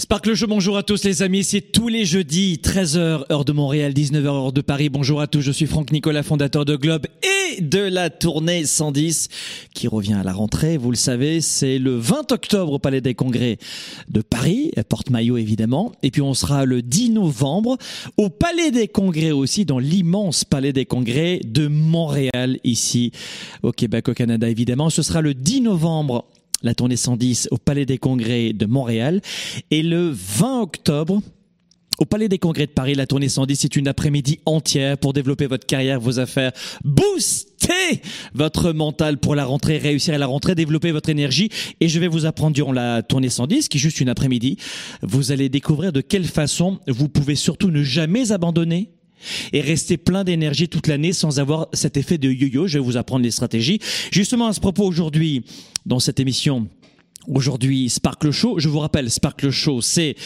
Sparkle Show, bonjour à tous les amis, c'est tous les jeudis, 13h, heure de Montréal, 19h, heure de Paris. Bonjour à tous, je suis Franck Nicolas, fondateur de Globe et de la tournée 110 qui revient à la rentrée. Vous le savez, c'est le 20 octobre au Palais des Congrès de Paris, porte-maillot évidemment. Et puis on sera le 10 novembre au Palais des Congrès aussi, dans l'immense Palais des Congrès de Montréal, ici au Québec, au Canada évidemment. Ce sera le 10 novembre la tournée 110 au Palais des Congrès de Montréal. Et le 20 octobre, au Palais des Congrès de Paris, la tournée 110, c'est une après-midi entière pour développer votre carrière, vos affaires, booster votre mental pour la rentrée, réussir à la rentrée, développer votre énergie. Et je vais vous apprendre durant la tournée 110, qui est juste une après-midi, vous allez découvrir de quelle façon vous pouvez surtout ne jamais abandonner et rester plein d'énergie toute l'année sans avoir cet effet de yo-yo. Je vais vous apprendre les stratégies. Justement, à ce propos, aujourd'hui, dans cette émission, Aujourd'hui, Sparkle Show. Je vous rappelle, Sparkle Show, c'est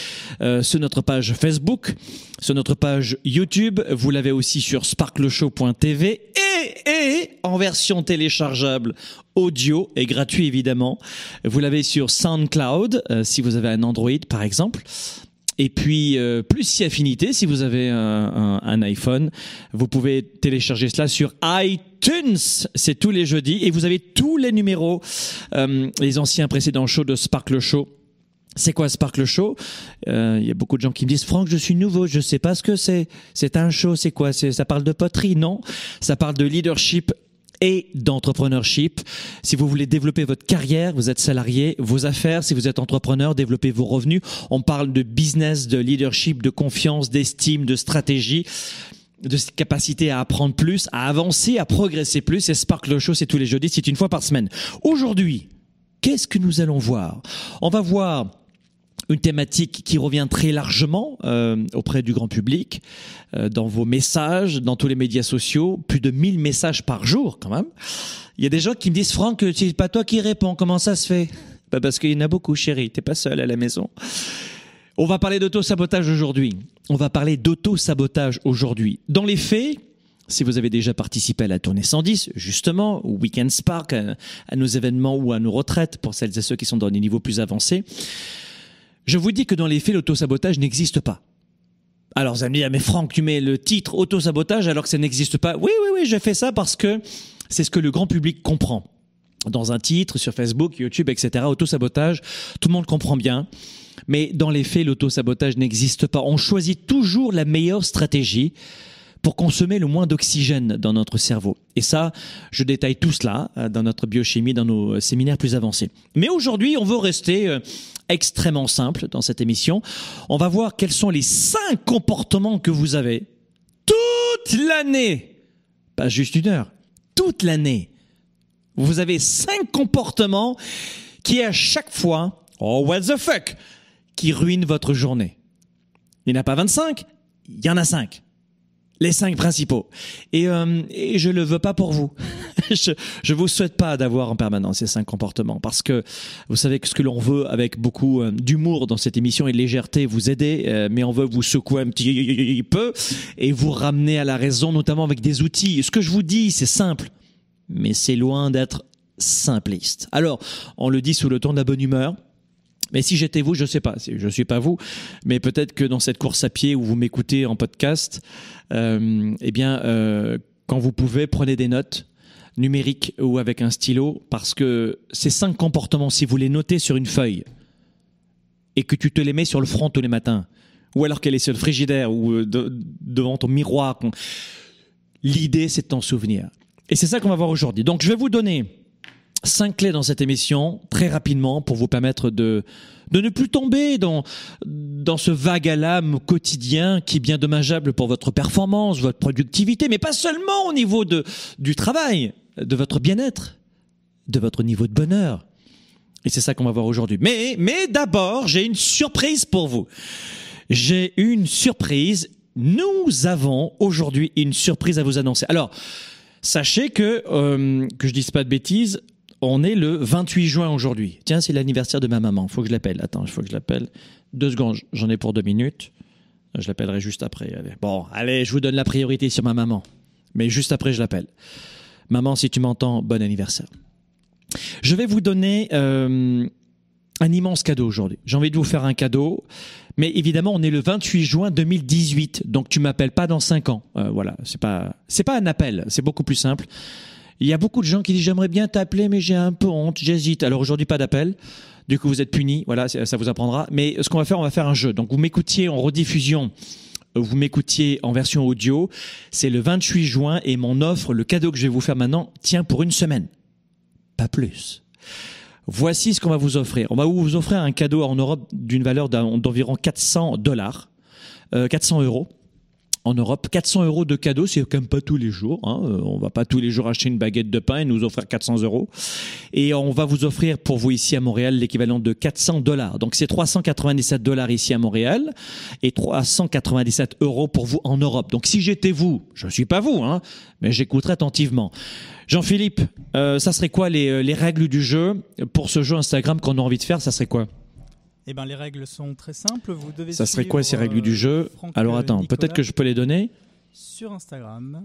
euh, sur notre page Facebook, sur notre page YouTube. Vous l'avez aussi sur sparkleshow.tv et, et en version téléchargeable audio et gratuit évidemment. Vous l'avez sur SoundCloud euh, si vous avez un Android par exemple. Et puis, euh, plus si affinité, si vous avez un, iPhone, vous pouvez télécharger cela sur iTunes. C'est tous les jeudis. Et vous avez tous les numéros, euh, les anciens précédents shows de Sparkle Show. C'est quoi Sparkle Show? Euh, Il y a beaucoup de gens qui me disent Franck, je suis nouveau, je sais pas ce que c'est. C'est un show, c'est quoi? Ça parle de poterie? Non, ça parle de leadership et d'entrepreneurship. Si vous voulez développer votre carrière, vous êtes salarié, vos affaires, si vous êtes entrepreneur, développer vos revenus. On parle de business, de leadership, de confiance, d'estime, de stratégie de cette capacité à apprendre plus, à avancer, à progresser plus. Et Sparkle Show, c'est tous les jeudis, c'est une fois par semaine. Aujourd'hui, qu'est-ce que nous allons voir? On va voir une thématique qui revient très largement euh, auprès du grand public, euh, dans vos messages, dans tous les médias sociaux, plus de 1000 messages par jour quand même. Il y a des gens qui me disent Franck, c'est pas toi qui réponds, comment ça se fait? Bah Parce qu'il y en a beaucoup, chérie, t'es pas seul à la maison. On va parler d'auto-sabotage aujourd'hui. On va parler d'auto-sabotage aujourd'hui. Dans les faits, si vous avez déjà participé à la tournée 110, justement, au Weekend Spark, à, à nos événements ou à nos retraites, pour celles et ceux qui sont dans des niveaux plus avancés, je vous dis que dans les faits, l'autosabotage n'existe pas. Alors, vous allez me dire, mais Franck, tu mets le titre autosabotage alors que ça n'existe pas. Oui, oui, oui, je fais ça parce que c'est ce que le grand public comprend. Dans un titre, sur Facebook, YouTube, etc., autosabotage, tout le monde comprend bien. Mais dans les faits, l'autosabotage n'existe pas. On choisit toujours la meilleure stratégie pour consommer le moins d'oxygène dans notre cerveau. Et ça, je détaille tout cela dans notre biochimie, dans nos séminaires plus avancés. Mais aujourd'hui, on veut rester extrêmement simple dans cette émission. On va voir quels sont les cinq comportements que vous avez toute l'année. Pas juste une heure, toute l'année. Vous avez cinq comportements qui à chaque fois, oh what the fuck, qui ruinent votre journée. Il n'y en a pas 25, il y en a cinq les cinq principaux. Et, euh, et je le veux pas pour vous. je, je vous souhaite pas d'avoir en permanence ces cinq comportements parce que vous savez que ce que l'on veut avec beaucoup euh, d'humour dans cette émission et de légèreté, vous aider, euh, mais on veut vous secouer un petit peu et vous ramener à la raison, notamment avec des outils. Ce que je vous dis, c'est simple, mais c'est loin d'être simpliste. Alors, on le dit sous le ton de la bonne humeur. Mais si j'étais vous, je sais pas, je suis pas vous, mais peut-être que dans cette course à pied où vous m'écoutez en podcast, euh, eh bien, euh, quand vous pouvez, prenez des notes numériques ou avec un stylo, parce que ces cinq comportements, si vous les notez sur une feuille et que tu te les mets sur le front tous les matins ou alors qu'elle est sur le frigidaire ou euh, de- devant ton miroir. L'idée, c'est de t'en souvenir. Et c'est ça qu'on va voir aujourd'hui. Donc, je vais vous donner cinq clés dans cette émission, très rapidement, pour vous permettre de, de ne plus tomber dans, dans ce vague à l'âme quotidien qui est bien dommageable pour votre performance, votre productivité, mais pas seulement au niveau de, du travail, de votre bien-être, de votre niveau de bonheur. Et c'est ça qu'on va voir aujourd'hui. Mais, mais d'abord, j'ai une surprise pour vous. J'ai une surprise. Nous avons aujourd'hui une surprise à vous annoncer. Alors, sachez que, euh, que je dise pas de bêtises, on est le 28 juin aujourd'hui. Tiens, c'est l'anniversaire de ma maman. Faut que je l'appelle. Attends, il faut que je l'appelle. Deux secondes, j'en ai pour deux minutes. Je l'appellerai juste après. Allez. Bon, allez, je vous donne la priorité sur ma maman. Mais juste après, je l'appelle. Maman, si tu m'entends, bon anniversaire. Je vais vous donner euh, un immense cadeau aujourd'hui. J'ai envie de vous faire un cadeau, mais évidemment, on est le 28 juin 2018, donc tu m'appelles pas dans 5 ans. Euh, voilà, c'est pas pas un appel, c'est beaucoup plus simple. Il y a beaucoup de gens qui disent j'aimerais bien t'appeler, mais j'ai un peu honte, j'hésite. Alors aujourd'hui, pas d'appel. Du coup, vous êtes punis. Voilà, ça vous apprendra. Mais ce qu'on va faire, on va faire un jeu. Donc, vous m'écoutiez en rediffusion vous m'écoutiez en version audio, c'est le 28 juin et mon offre, le cadeau que je vais vous faire maintenant, tient pour une semaine. Pas plus. Voici ce qu'on va vous offrir. On va vous offrir un cadeau en Europe d'une valeur d'environ 400 dollars, euh, 400 euros. En Europe, 400 euros de cadeau, c'est quand même pas tous les jours. Hein. Euh, On va pas tous les jours acheter une baguette de pain et nous offrir 400 euros. Et on va vous offrir pour vous ici à Montréal l'équivalent de 400 dollars. Donc c'est 397 dollars ici à Montréal et 397 euros pour vous en Europe. Donc si j'étais vous, je suis pas vous, hein, mais j'écouterais attentivement. Jean-Philippe, euh, ça serait quoi les, euh, les règles du jeu pour ce jeu Instagram qu'on a envie de faire Ça serait quoi? Eh ben, les règles sont très simples. Vous devez Ça serait quoi ces règles du euh, jeu Franck, Alors euh, attends, Nicolas peut-être que je peux les donner. Sur Instagram.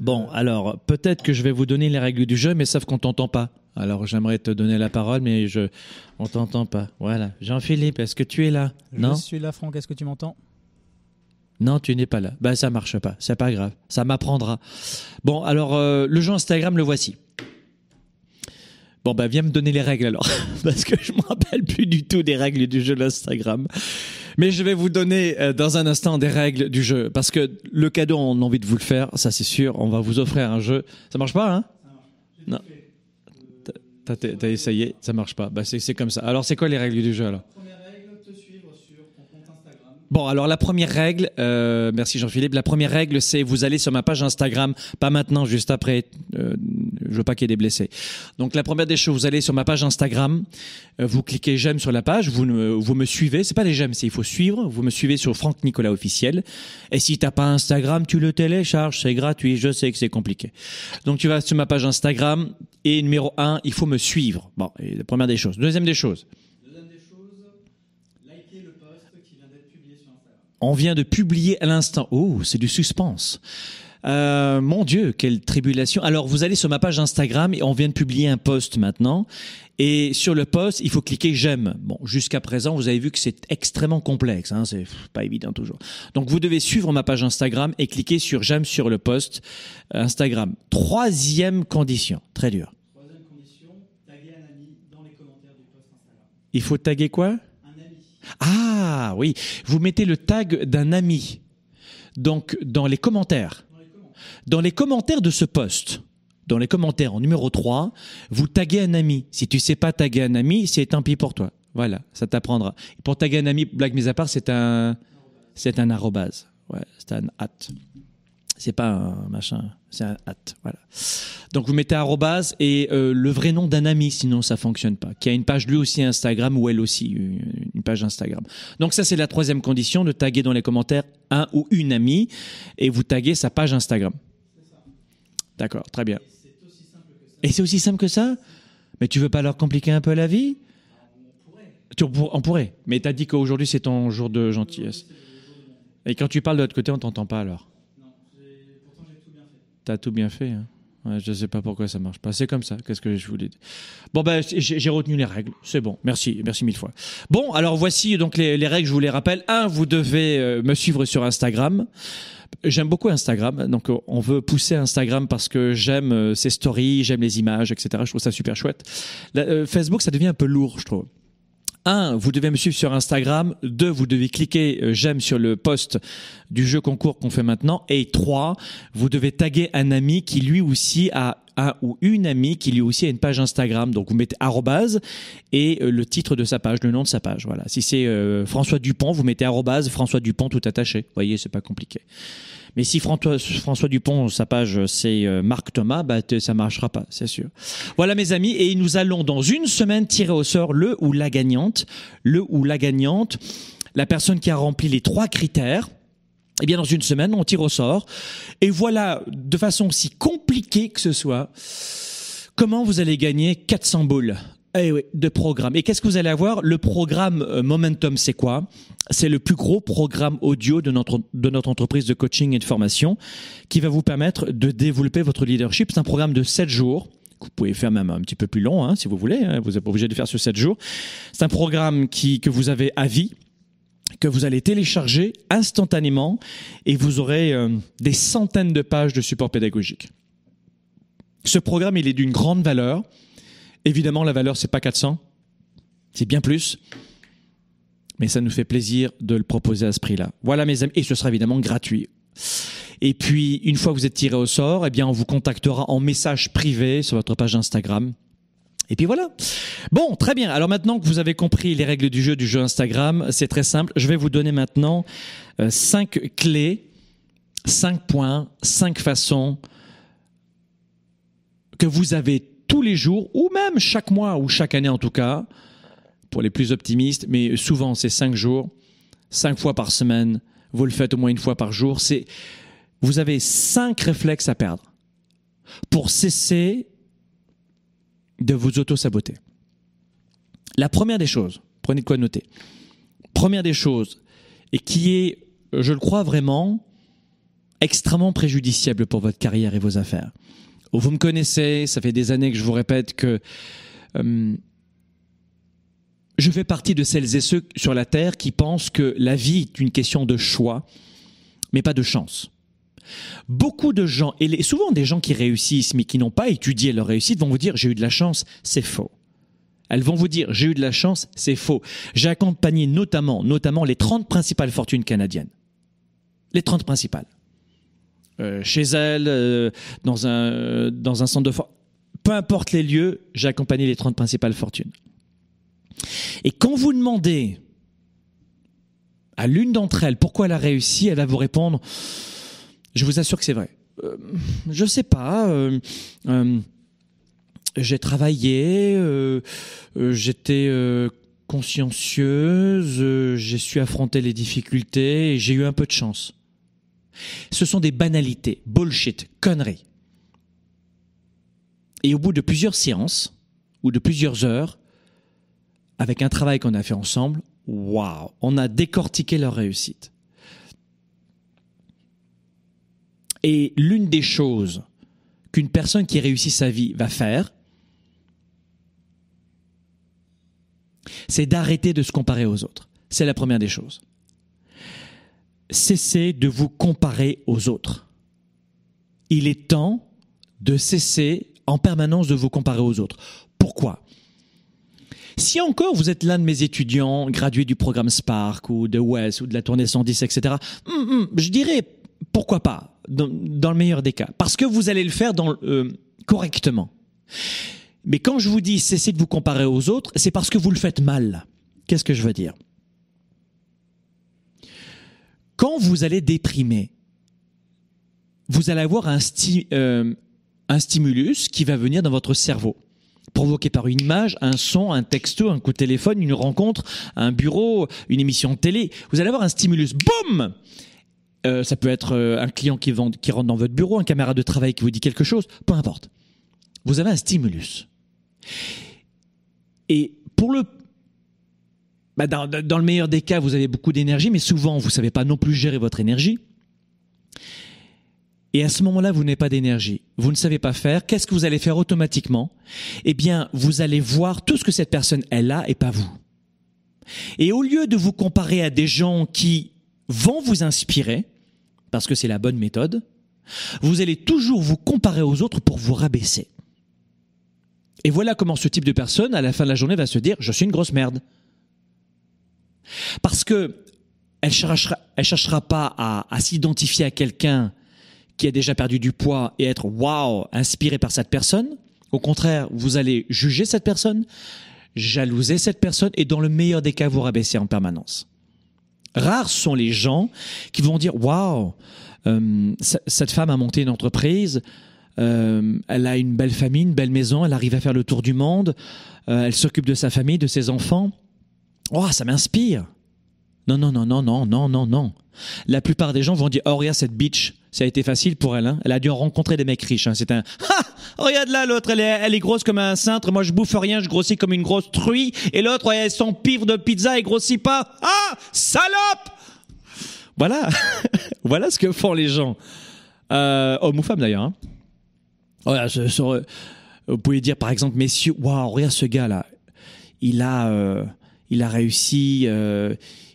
Bon, alors peut-être que je vais vous donner les règles du jeu, mais sauf qu'on t'entend pas. Alors j'aimerais te donner la parole, mais je on t'entend pas. Voilà. Jean-Philippe, est-ce que tu es là Non Je suis là, Franck. Est-ce que tu m'entends Non, tu n'es pas là. Ben ça marche pas. C'est pas grave. Ça m'apprendra. Bon, alors euh, le jeu Instagram, le voici. Bon, bah viens me donner les règles alors, parce que je me rappelle plus du tout des règles du jeu d'Instagram. Mais je vais vous donner euh, dans un instant des règles du jeu, parce que le cadeau, on a envie de vous le faire, ça c'est sûr. On va vous offrir un jeu. Ça marche pas, hein? Non. T'as- essayé, ça marche pas. Bah c'est comme ça. Alors c'est quoi les règles du jeu alors? Bon, alors la première règle, euh, merci Jean-Philippe. La première règle, c'est vous allez sur ma page Instagram, pas maintenant, juste après. Euh, je veux pas qu'il y ait des blessés. Donc la première des choses, vous allez sur ma page Instagram, euh, vous cliquez j'aime sur la page, vous, vous me suivez. C'est pas les j'aime, c'est il faut suivre. Vous me suivez sur Franck Nicolas officiel. Et si t'as pas Instagram, tu le télécharges, c'est gratuit. Je sais que c'est compliqué. Donc tu vas sur ma page Instagram et numéro un, il faut me suivre. Bon, et la première des choses. Deuxième des choses. On vient de publier à l'instant. Oh, c'est du suspense. Euh, mon Dieu, quelle tribulation. Alors, vous allez sur ma page Instagram et on vient de publier un post maintenant. Et sur le post, il faut cliquer j'aime. Bon, jusqu'à présent, vous avez vu que c'est extrêmement complexe. Hein, c'est pas évident toujours. Donc, vous devez suivre ma page Instagram et cliquer sur j'aime sur le post euh, Instagram. Troisième condition, très dur. Il faut taguer quoi? Ah oui, vous mettez le tag d'un ami. Donc dans les commentaires. Dans les commentaires de ce post, dans les commentaires en numéro 3, vous taguez un ami. Si tu sais pas taguer un ami, c'est tant pis pour toi. Voilà, ça t'apprendra. Pour taguer un ami, blague mise à part, c'est un c'est un arrobase. Ouais, c'est un hâte. C'est pas un machin, c'est un hâte. Voilà. Donc vous mettez arrobase et euh, le vrai nom d'un ami, sinon ça fonctionne pas. Qui a une page lui aussi Instagram ou elle aussi une page Instagram. Donc ça c'est la troisième condition de taguer dans les commentaires un ou une amie et vous taguez sa page Instagram. D'accord, très bien. Et c'est aussi simple que ça? Mais tu veux pas leur compliquer un peu la vie? Tu- On pourrait. Mais t'as dit qu'aujourd'hui c'est ton jour de gentillesse. Et quand tu parles de l'autre côté, on t'entend pas alors T'as tout bien fait. Hein je sais pas pourquoi ça marche pas. C'est comme ça. Qu'est-ce que je voulais dire? Bon ben j'ai retenu les règles. C'est bon. Merci, merci mille fois. Bon, alors voici donc les, les règles. Je vous les rappelle. Un, vous devez euh, me suivre sur Instagram. J'aime beaucoup Instagram, donc on veut pousser Instagram parce que j'aime euh, ses stories, j'aime les images, etc. Je trouve ça super chouette. Euh, Facebook, ça devient un peu lourd, je trouve. Un, vous devez me suivre sur Instagram. Deux, vous devez cliquer euh, j'aime sur le post du jeu concours qu'on fait maintenant. Et trois, vous devez taguer un ami qui lui aussi a un ou une amie qui lui aussi a une page Instagram. Donc vous mettez arrobase et euh, le titre de sa page, le nom de sa page. Voilà. Si c'est euh, François Dupont, vous mettez arrobase François Dupont tout attaché. Vous voyez, c'est pas compliqué. Mais si François, François Dupont, sa page, c'est euh, Marc Thomas, bah, ça marchera pas, c'est sûr. Voilà, mes amis, et nous allons dans une semaine tirer au sort le ou la gagnante. Le ou la gagnante, la personne qui a rempli les trois critères. Eh bien, dans une semaine, on tire au sort. Et voilà, de façon aussi compliquée que ce soit, comment vous allez gagner 400 boules? Eh oui, de programme. Et qu'est-ce que vous allez avoir? Le programme euh, Momentum, c'est quoi? C'est le plus gros programme audio de notre, de notre entreprise de coaching et de formation qui va vous permettre de développer votre leadership. C'est un programme de 7 jours vous pouvez faire même un petit peu plus long, hein, si vous voulez. hein. Vous n'êtes pas obligé de faire sur 7 jours. C'est un programme qui, que vous avez à vie, que vous allez télécharger instantanément et vous aurez euh, des centaines de pages de support pédagogique. Ce programme, il est d'une grande valeur. Évidemment, la valeur, c'est pas 400, c'est bien plus. Mais ça nous fait plaisir de le proposer à ce prix-là. Voilà, mes amis. Et ce sera évidemment gratuit. Et puis, une fois que vous êtes tiré au sort, eh bien, on vous contactera en message privé sur votre page Instagram. Et puis voilà. Bon, très bien. Alors maintenant que vous avez compris les règles du jeu du jeu Instagram, c'est très simple. Je vais vous donner maintenant euh, cinq clés, cinq points, cinq façons que vous avez tous les jours, ou même chaque mois, ou chaque année en tout cas, pour les plus optimistes, mais souvent c'est cinq jours, cinq fois par semaine, vous le faites au moins une fois par jour, c'est, vous avez cinq réflexes à perdre pour cesser de vous auto-saboter. La première des choses, prenez de quoi noter, première des choses, et qui est, je le crois vraiment, extrêmement préjudiciable pour votre carrière et vos affaires. Vous me connaissez, ça fait des années que je vous répète que euh, je fais partie de celles et ceux sur la Terre qui pensent que la vie est une question de choix, mais pas de chance. Beaucoup de gens, et souvent des gens qui réussissent mais qui n'ont pas étudié leur réussite, vont vous dire j'ai eu de la chance, c'est faux. Elles vont vous dire j'ai eu de la chance, c'est faux. J'ai accompagné notamment, notamment les 30 principales fortunes canadiennes. Les 30 principales. Euh, chez elles, euh, dans, un, euh, dans un centre de for- Peu importe les lieux, j'ai accompagné les 30 principales fortunes. Et quand vous demandez à l'une d'entre elles pourquoi elle a réussi, elle va vous répondre Je vous assure que c'est vrai. Euh, je sais pas. j'ai travaillé, j'étais consciencieuse, j'ai su affronter les difficultés et j'ai eu un peu de chance. Ce sont des banalités, bullshit, conneries. Et au bout de plusieurs séances ou de plusieurs heures, avec un travail qu'on a fait ensemble, waouh, on a décortiqué leur réussite. Et l'une des choses qu'une personne qui réussit sa vie va faire, c'est d'arrêter de se comparer aux autres. C'est la première des choses. Cessez de vous comparer aux autres. Il est temps de cesser en permanence de vous comparer aux autres. Pourquoi? Si encore vous êtes l'un de mes étudiants gradués du programme Spark ou de WES ou de la tournée 110, etc., hum, hum, je dirais pourquoi pas, dans, le meilleur des cas, parce que vous allez le faire euh, correctement. Mais quand je vous dis cessez de vous comparer aux autres, c'est parce que vous le faites mal. Qu'est-ce que je veux dire? Quand vous allez déprimer, vous allez avoir euh, un stimulus qui va venir dans votre cerveau provoqué par une image, un son, un texto, un coup de téléphone, une rencontre, un bureau, une émission de télé. Vous allez avoir un stimulus. Boum Euh, Ça peut être euh, un client qui, qui rentre dans votre bureau, un camarade de travail qui vous dit quelque chose, peu importe. Vous avez un stimulus. Et pour le... bah, dans, dans le meilleur des cas, vous avez beaucoup d'énergie, mais souvent, vous ne savez pas non plus gérer votre énergie. Et à ce moment-là, vous n'avez pas d'énergie. Vous ne savez pas faire. Qu'est-ce que vous allez faire automatiquement? Eh bien, vous allez voir tout ce que cette personne, elle a et pas vous. Et au lieu de vous comparer à des gens qui vont vous inspirer, parce que c'est la bonne méthode, vous allez toujours vous comparer aux autres pour vous rabaisser. Et voilà comment ce type de personne, à la fin de la journée, va se dire, je suis une grosse merde. Parce que elle cherchera, elle cherchera pas à, s'identifier à quelqu'un qui a déjà perdu du poids et être waouh, inspiré par cette personne. Au contraire, vous allez juger cette personne, jalouser cette personne et dans le meilleur des cas, vous rabaisser en permanence. Rares sont les gens qui vont dire waouh, euh, cette femme a monté une entreprise, euh, elle a une belle famille, une belle maison, elle arrive à faire le tour du monde, euh, elle s'occupe de sa famille, de ses enfants. Oh, ça m'inspire. Non, non, non, non, non, non, non, non. La plupart des gens vont dire Oh, regarde cette bitch, ça a été facile pour elle. Hein. Elle a dû rencontrer des mecs riches. Hein. C'est un Ha Regarde là, l'autre, elle est, elle est grosse comme un cintre. Moi, je bouffe rien, je grossis comme une grosse truie. Et l'autre, elle son pivre de pizza et grossit pas. Ah Salope Voilà. voilà ce que font les gens. Euh, hommes ou femmes d'ailleurs. Hein. Voilà, vous pouvez dire par exemple, messieurs, waouh, regarde ce gars-là. Il a, euh, il a réussi. Euh,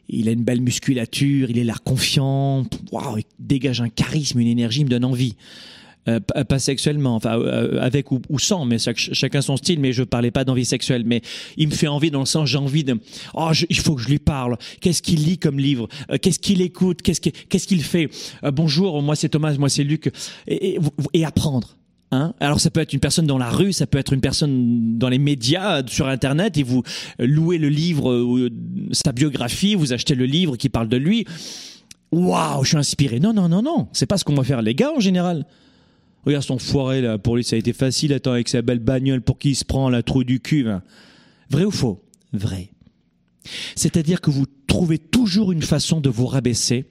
il a une belle musculature, il est l'air confiant, waouh, il dégage un charisme, une énergie, il me donne envie. Euh, pas sexuellement, enfin euh, avec ou, sans, mais chacun son style. Mais je parlais pas d'envie sexuelle, mais il me fait envie dans le sens j'ai envie de, oh, il faut que je lui parle. Qu'est-ce qu'il lit comme livre? Euh, Qu'est-ce qu'il écoute? Qu'est-ce qu'il fait? Bonjour, moi c'est Thomas, moi c'est Luc, et apprendre. Hein Alors ça peut être une personne dans la rue, ça peut être une personne dans les médias, sur Internet, et vous louez le livre, ou sa biographie, vous achetez le livre qui parle de lui. Waouh, je suis inspiré. Non, non, non, non, c'est pas ce qu'on va faire les gars en général. Regarde son foiré là, pour lui ça a été facile, attends avec sa belle bagnole pour qui il se prend la trou du cul. Vrai ou faux? Vrai. C'est-à-dire que vous trouvez toujours une façon de vous rabaisser,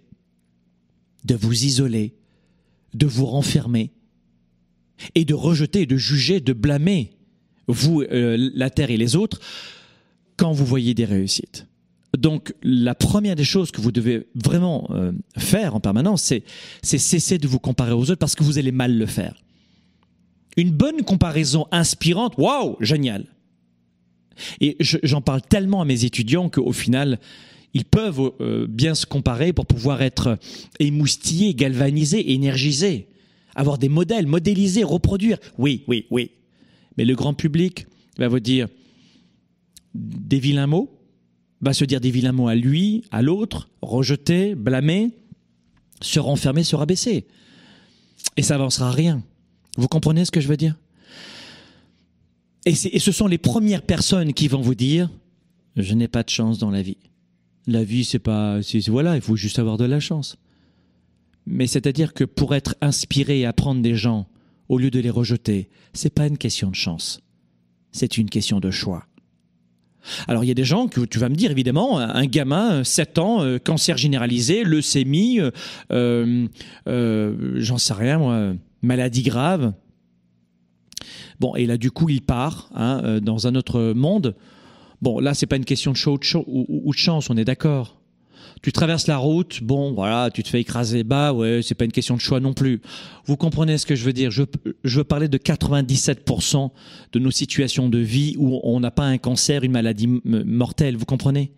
de vous isoler, de vous renfermer, et de rejeter, de juger, de blâmer vous, euh, la terre et les autres quand vous voyez des réussites. Donc la première des choses que vous devez vraiment euh, faire en permanence, c'est, cesser de vous comparer aux autres parce que vous allez mal le faire. Une bonne comparaison inspirante, waouh, génial. Et j'en parle tellement à mes étudiants qu'au final, ils peuvent euh, bien se comparer pour pouvoir être émoustillés, galvanisés, énergisés avoir des modèles, modéliser, reproduire. Oui, oui, oui. Mais le grand public va vous dire des vilains mots, va se dire des vilains mots à lui, à l'autre, rejeter, blâmer, se renfermer, se rabaisser. Et ça avancera rien. Vous comprenez ce que je veux dire? Et, et ce sont les premières personnes qui vont vous dire je n'ai pas de chance dans la vie. La vie, c'est pas, voilà, il faut juste avoir de la chance. Mais c'est-à-dire que pour être inspiré et apprendre des gens, au lieu de les rejeter, c'est pas une question de chance. C'est une question de choix. Alors il y a des gens que tu vas me dire évidemment, un gamin, 7 ans, euh, cancer généralisé, leucémie, euh, euh, j'en sais rien moi, maladie grave. Bon, et là du coup il part hein, dans un autre monde. Bon, là c'est pas une question de choix ou de chance, on est d'accord tu traverses la route, bon, voilà, tu te fais écraser bas, ouais, c'est pas une question de choix non plus. Vous comprenez ce que je veux dire? Je, je veux parler de 97% de nos situations de vie où on n'a pas un cancer, une maladie mortelle, vous comprenez?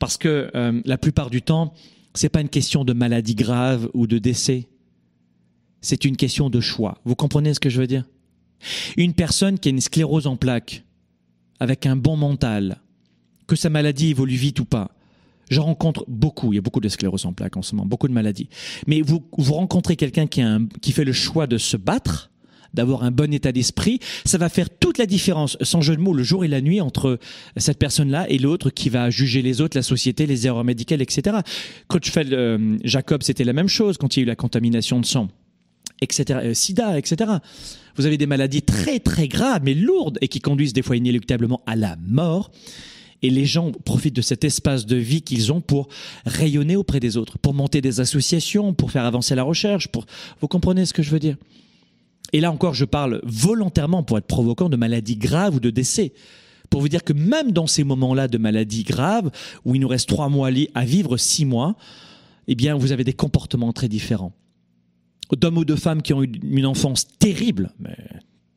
Parce que euh, la plupart du temps, c'est pas une question de maladie grave ou de décès. C'est une question de choix. Vous comprenez ce que je veux dire? Une personne qui a une sclérose en plaques, avec un bon mental, que sa maladie évolue vite ou pas, je rencontre beaucoup, il y a beaucoup de sclérose en plaques en ce moment, beaucoup de maladies. Mais vous, vous rencontrez quelqu'un qui, qui fait le choix de se battre, d'avoir un bon état d'esprit, ça va faire toute la différence, sans jeu de mots, le jour et la nuit entre cette personne-là et l'autre qui va juger les autres, la société, les erreurs médicales, etc. Crutchfeld, euh, Jacob, c'était la même chose quand il y a eu la contamination de sang, etc. Euh, sida, etc. Vous avez des maladies très très graves, mais lourdes, et qui conduisent des fois inéluctablement à la mort et les gens profitent de cet espace de vie qu'ils ont pour rayonner auprès des autres, pour monter des associations, pour faire avancer la recherche, vous comprenez ce que je veux dire? Et là encore, je parle volontairement pour être provoquant de maladies graves ou de décès. Pour vous dire que même dans ces moments-là de maladies graves, où il nous reste trois mois à vivre, six mois, eh bien, vous avez des comportements très différents. D'hommes ou de femmes qui ont eu une enfance terrible, mais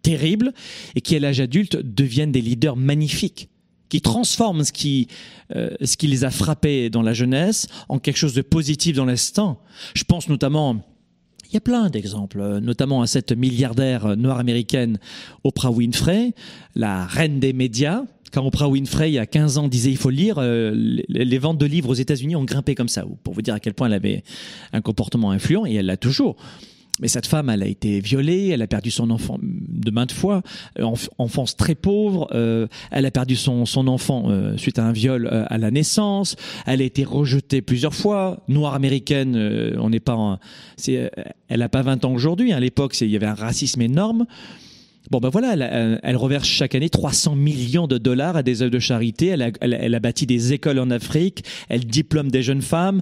terrible, et qui à l'âge adulte deviennent des leaders magnifiques qui transforment ce qui, euh, ce qui les a frappés dans la jeunesse en quelque chose de positif dans l'instant. Je pense notamment il y a plein d'exemples, euh, notamment à cette milliardaire noire américaine Oprah Winfrey, la reine des médias, quand Oprah Winfrey, il y a 15 ans, disait il faut lire, euh, les ventes de livres aux États-Unis ont grimpé comme ça, pour vous dire à quel point elle avait un comportement influent, et elle l'a toujours. Mais cette femme, elle a été violée, elle a perdu son enfant de maintes fois, euh, enf- enfance très pauvre, euh, elle a perdu son, son enfant euh, suite à un viol euh, à la naissance, elle a été rejetée plusieurs fois, noire américaine, euh, on n'est pas en, euh, elle n'a pas 20 ans aujourd'hui, hein, à l'époque il y avait un racisme énorme. Bon ben voilà, elle, elle- reverse chaque année 300 millions de dollars à des œuvres de charité, elle a, elle elle a bâti des écoles en Afrique, elle diplôme des jeunes femmes,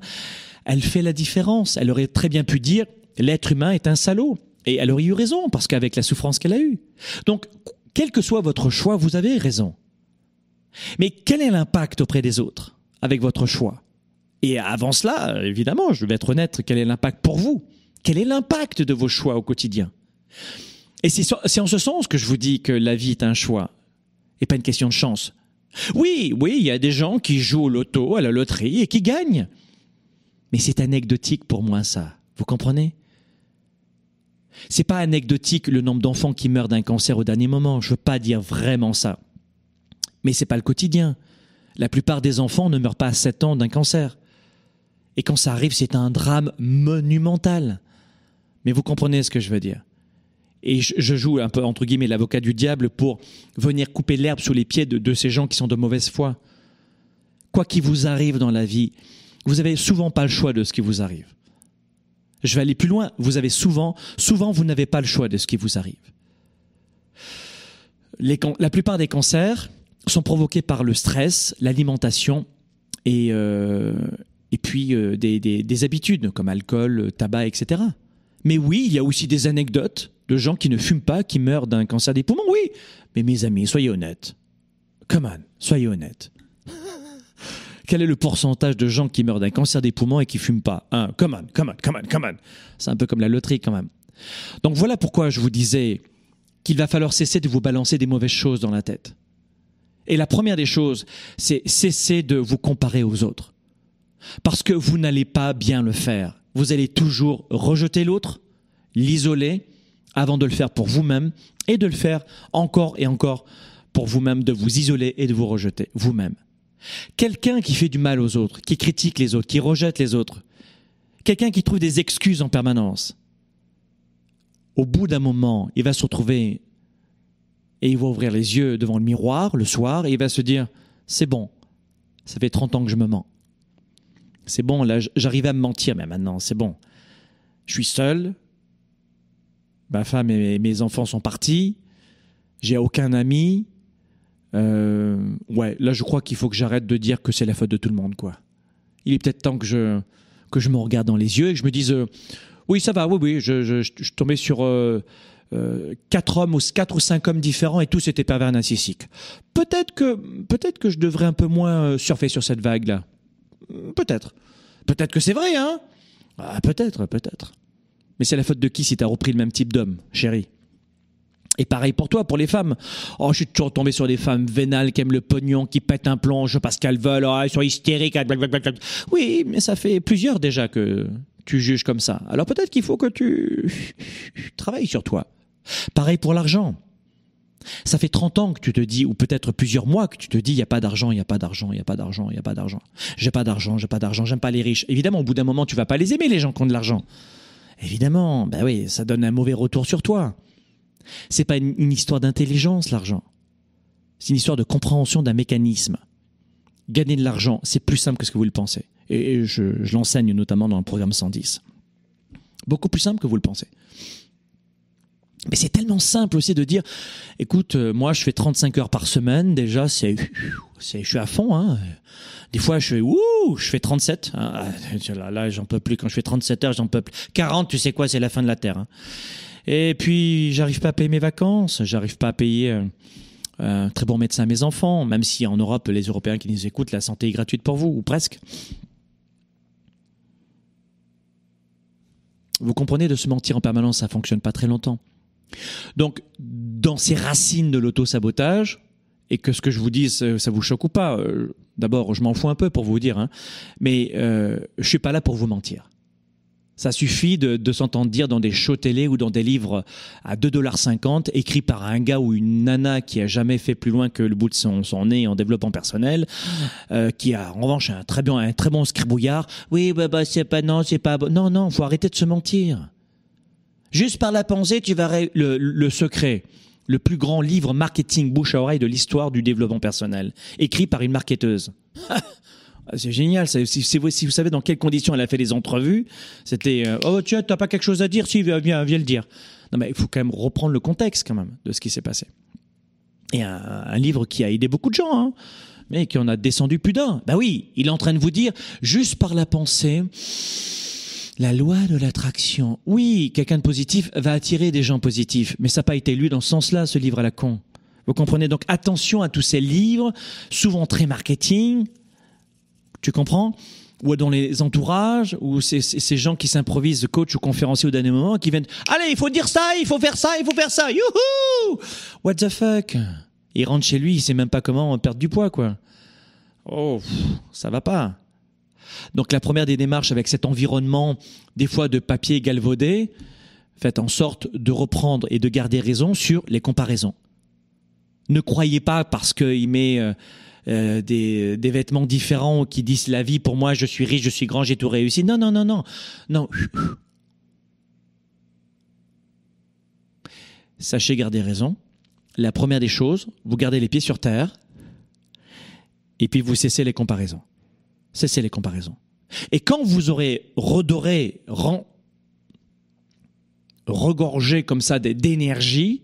elle fait la différence, elle aurait très bien pu dire l'être humain est un salaud. Et elle aurait eu raison, parce qu'avec la souffrance qu'elle a eue. Donc, quel que soit votre choix, vous avez raison. Mais quel est l'impact auprès des autres avec votre choix? Et avant cela, évidemment, je vais être honnête, quel est l'impact pour vous? Quel est l'impact de vos choix au quotidien? Et c'est en ce sens que je vous dis que la vie est un choix et pas une question de chance. Oui, oui, il y a des gens qui jouent au loto, à la loterie et qui gagnent. Mais c'est anecdotique pour moi ça. Vous comprenez? C'est pas anecdotique le nombre d'enfants qui meurent d'un cancer au dernier moment. Je veux pas dire vraiment ça. Mais c'est pas le quotidien. La plupart des enfants ne meurent pas à 7 ans d'un cancer. Et quand ça arrive, c'est un drame monumental. Mais vous comprenez ce que je veux dire. Et je, joue un peu, entre guillemets, l'avocat du diable pour venir couper l'herbe sous les pieds de, de ces gens qui sont de mauvaise foi. Quoi qu'il vous arrive dans la vie, vous avez souvent pas le choix de ce qui vous arrive. Je vais aller plus loin. Vous avez souvent, souvent, vous n'avez pas le choix de ce qui vous arrive. La plupart des cancers sont provoqués par le stress, l'alimentation et, euh, et puis euh, des, des- des habitudes comme alcool, tabac, etc. Mais oui, il y a aussi des anecdotes de gens qui ne fument pas, qui meurent d'un cancer des poumons. Oui, mais mes amis, soyez honnêtes. Come on, soyez honnêtes. Quel est le pourcentage de gens qui meurent d'un cancer des poumons et qui fument pas Un, come on, come on, come on, come on. C'est un peu comme la loterie quand même. Donc voilà pourquoi je vous disais qu'il va falloir cesser de vous balancer des mauvaises choses dans la tête. Et la première des choses, c'est cesser de vous comparer aux autres. Parce que vous n'allez pas bien le faire. Vous allez toujours rejeter l'autre, l'isoler, avant de le faire pour vous-même, et de le faire encore et encore pour vous-même, de vous isoler et de vous rejeter vous-même. Quelqu'un qui fait du mal aux autres, qui critique les autres, qui rejette les autres, quelqu'un qui trouve des excuses en permanence, au bout d'un moment, il va se retrouver et il va ouvrir les yeux devant le miroir le soir et il va se dire c'est bon, ça fait 30 ans que je me mens. C'est bon, là j'arrive à me mentir, mais maintenant c'est bon. Je suis seul, ma femme et mes enfants sont partis, j'ai aucun ami. Euh, ouais, là je crois qu'il faut que j'arrête de dire que c'est la faute de tout le monde, quoi. Il est peut-être temps que je, que je me regarde dans les yeux et que je me dise euh, oui, ça va, oui, oui, je, je, tombais sur euh, euh, quatre hommes ou quatre ou cinq hommes différents et tous étaient pervers narcissiques. Peut-être que, peut-être que je devrais un peu moins surfer sur cette vague-là. Peut-être. Peut-être que c'est vrai, hein ah, Peut-être, peut-être. Mais c'est la faute de qui si t'as repris le même type d'homme, chérie? Et pareil pour toi, pour les femmes. Oh, je suis toujours tombé sur des femmes vénales qui aiment le pognon, qui pètent un plomb, parce qu'elles veulent, oh, elles sont hystériques. blablabla. Oui, mais ça fait plusieurs déjà que tu juges comme ça. Alors peut-être qu'il faut que tu travailles sur toi. Pareil pour l'argent. Ça fait 30 ans que tu te dis, ou peut-être plusieurs mois que tu te dis, il n'y a pas d'argent, il n'y a pas d'argent, il n'y a pas d'argent, il n'y a pas d'argent. J'ai pas d'argent, j'ai pas d'argent, j'aime pas les riches. Évidemment, au bout d'un moment, tu vas pas les aimer, les gens qui ont de l'argent. Évidemment, ben oui, ça donne un mauvais retour sur toi. C'est pas une, histoire d'intelligence, l'argent. C'est une histoire de compréhension d'un mécanisme. Gagner de l'argent, c'est plus simple que ce que vous le pensez. Et, je, l'enseigne notamment dans le programme 110. Beaucoup plus simple que vous le pensez. Mais c'est tellement simple aussi de dire, écoute, euh, moi je fais 35 heures par semaine, déjà c'est, je suis à fond. Hein. Des fois je fais, ouh, je fais 37. Hein. Là, là j'en peux plus. Quand je fais 37 heures, j'en peux plus. 40, tu sais quoi, c'est la fin de la terre. Hein. Et puis, j'arrive pas à payer mes vacances, j'arrive pas à payer euh, un très bon médecin à mes enfants, même si en Europe, les Européens qui nous écoutent, la santé est gratuite pour vous, ou presque. Vous comprenez, de se mentir en permanence, ça fonctionne pas très longtemps. Donc, dans ces racines de l'auto-sabotage, et que ce que je vous dis, ça vous choque ou pas, euh, d'abord, je m'en fous un peu pour vous dire, hein, mais euh, je suis pas là pour vous mentir. Ça suffit de, s'entendre dire dans des shows télé ou dans des livres à 2,50$ écrits par un gars ou une nana qui a jamais fait plus loin que le bout de son, nez en développement personnel, euh, qui a en revanche un très bon, un très bon scribouillard. Oui, bah, bah c'est pas non, c'est pas. Non, non, faut arrêter de se mentir. Juste par la pensée, tu vas le, le secret le plus grand livre marketing bouche à oreille de l'histoire du développement personnel, écrit par une marketeuse. C'est génial. Si, vous, savez dans quelles conditions elle a fait les entrevues, c'était euh, oh tu t'as pas quelque chose à dire? Si viens, viens, viens le dire. Non mais il faut quand même reprendre le contexte quand même de ce qui s'est passé. Et un, un, livre qui a aidé beaucoup de gens, hein, mais qui en a descendu plus d'un. Bah oui, il est en train de vous dire juste par la pensée. La loi de l'attraction. Oui, quelqu'un de positif va attirer des gens positifs, mais ça n'a pas été lu dans ce sens-là, ce livre à la con. Vous comprenez? Donc attention à tous ces livres, souvent très marketing. Tu comprends? Ou dans les entourages, ou ces, ces gens qui s'improvisent coach ou conférencier au dernier moment, qui viennent Allez, il faut dire ça, il faut faire ça, il faut faire ça, youhou What the fuck? Il rentre chez lui, il sait même pas comment perdre du poids, quoi. Oh, ça va pas. Donc la première des démarches avec cet environnement, des fois de papier galvaudé, faites en sorte de reprendre et de garder raison sur les comparaisons. Ne croyez pas parce qu'il met euh, euh, des, des, vêtements différents qui disent la vie pour moi, je suis riche, je suis grand, j'ai tout réussi. Non, non, non, non. Non. Sachez garder raison. La première des choses, vous gardez les pieds sur terre et puis vous cessez les comparaisons. Cessez les comparaisons. Et quand vous aurez redoré, ren, regorgé comme ça d'énergie,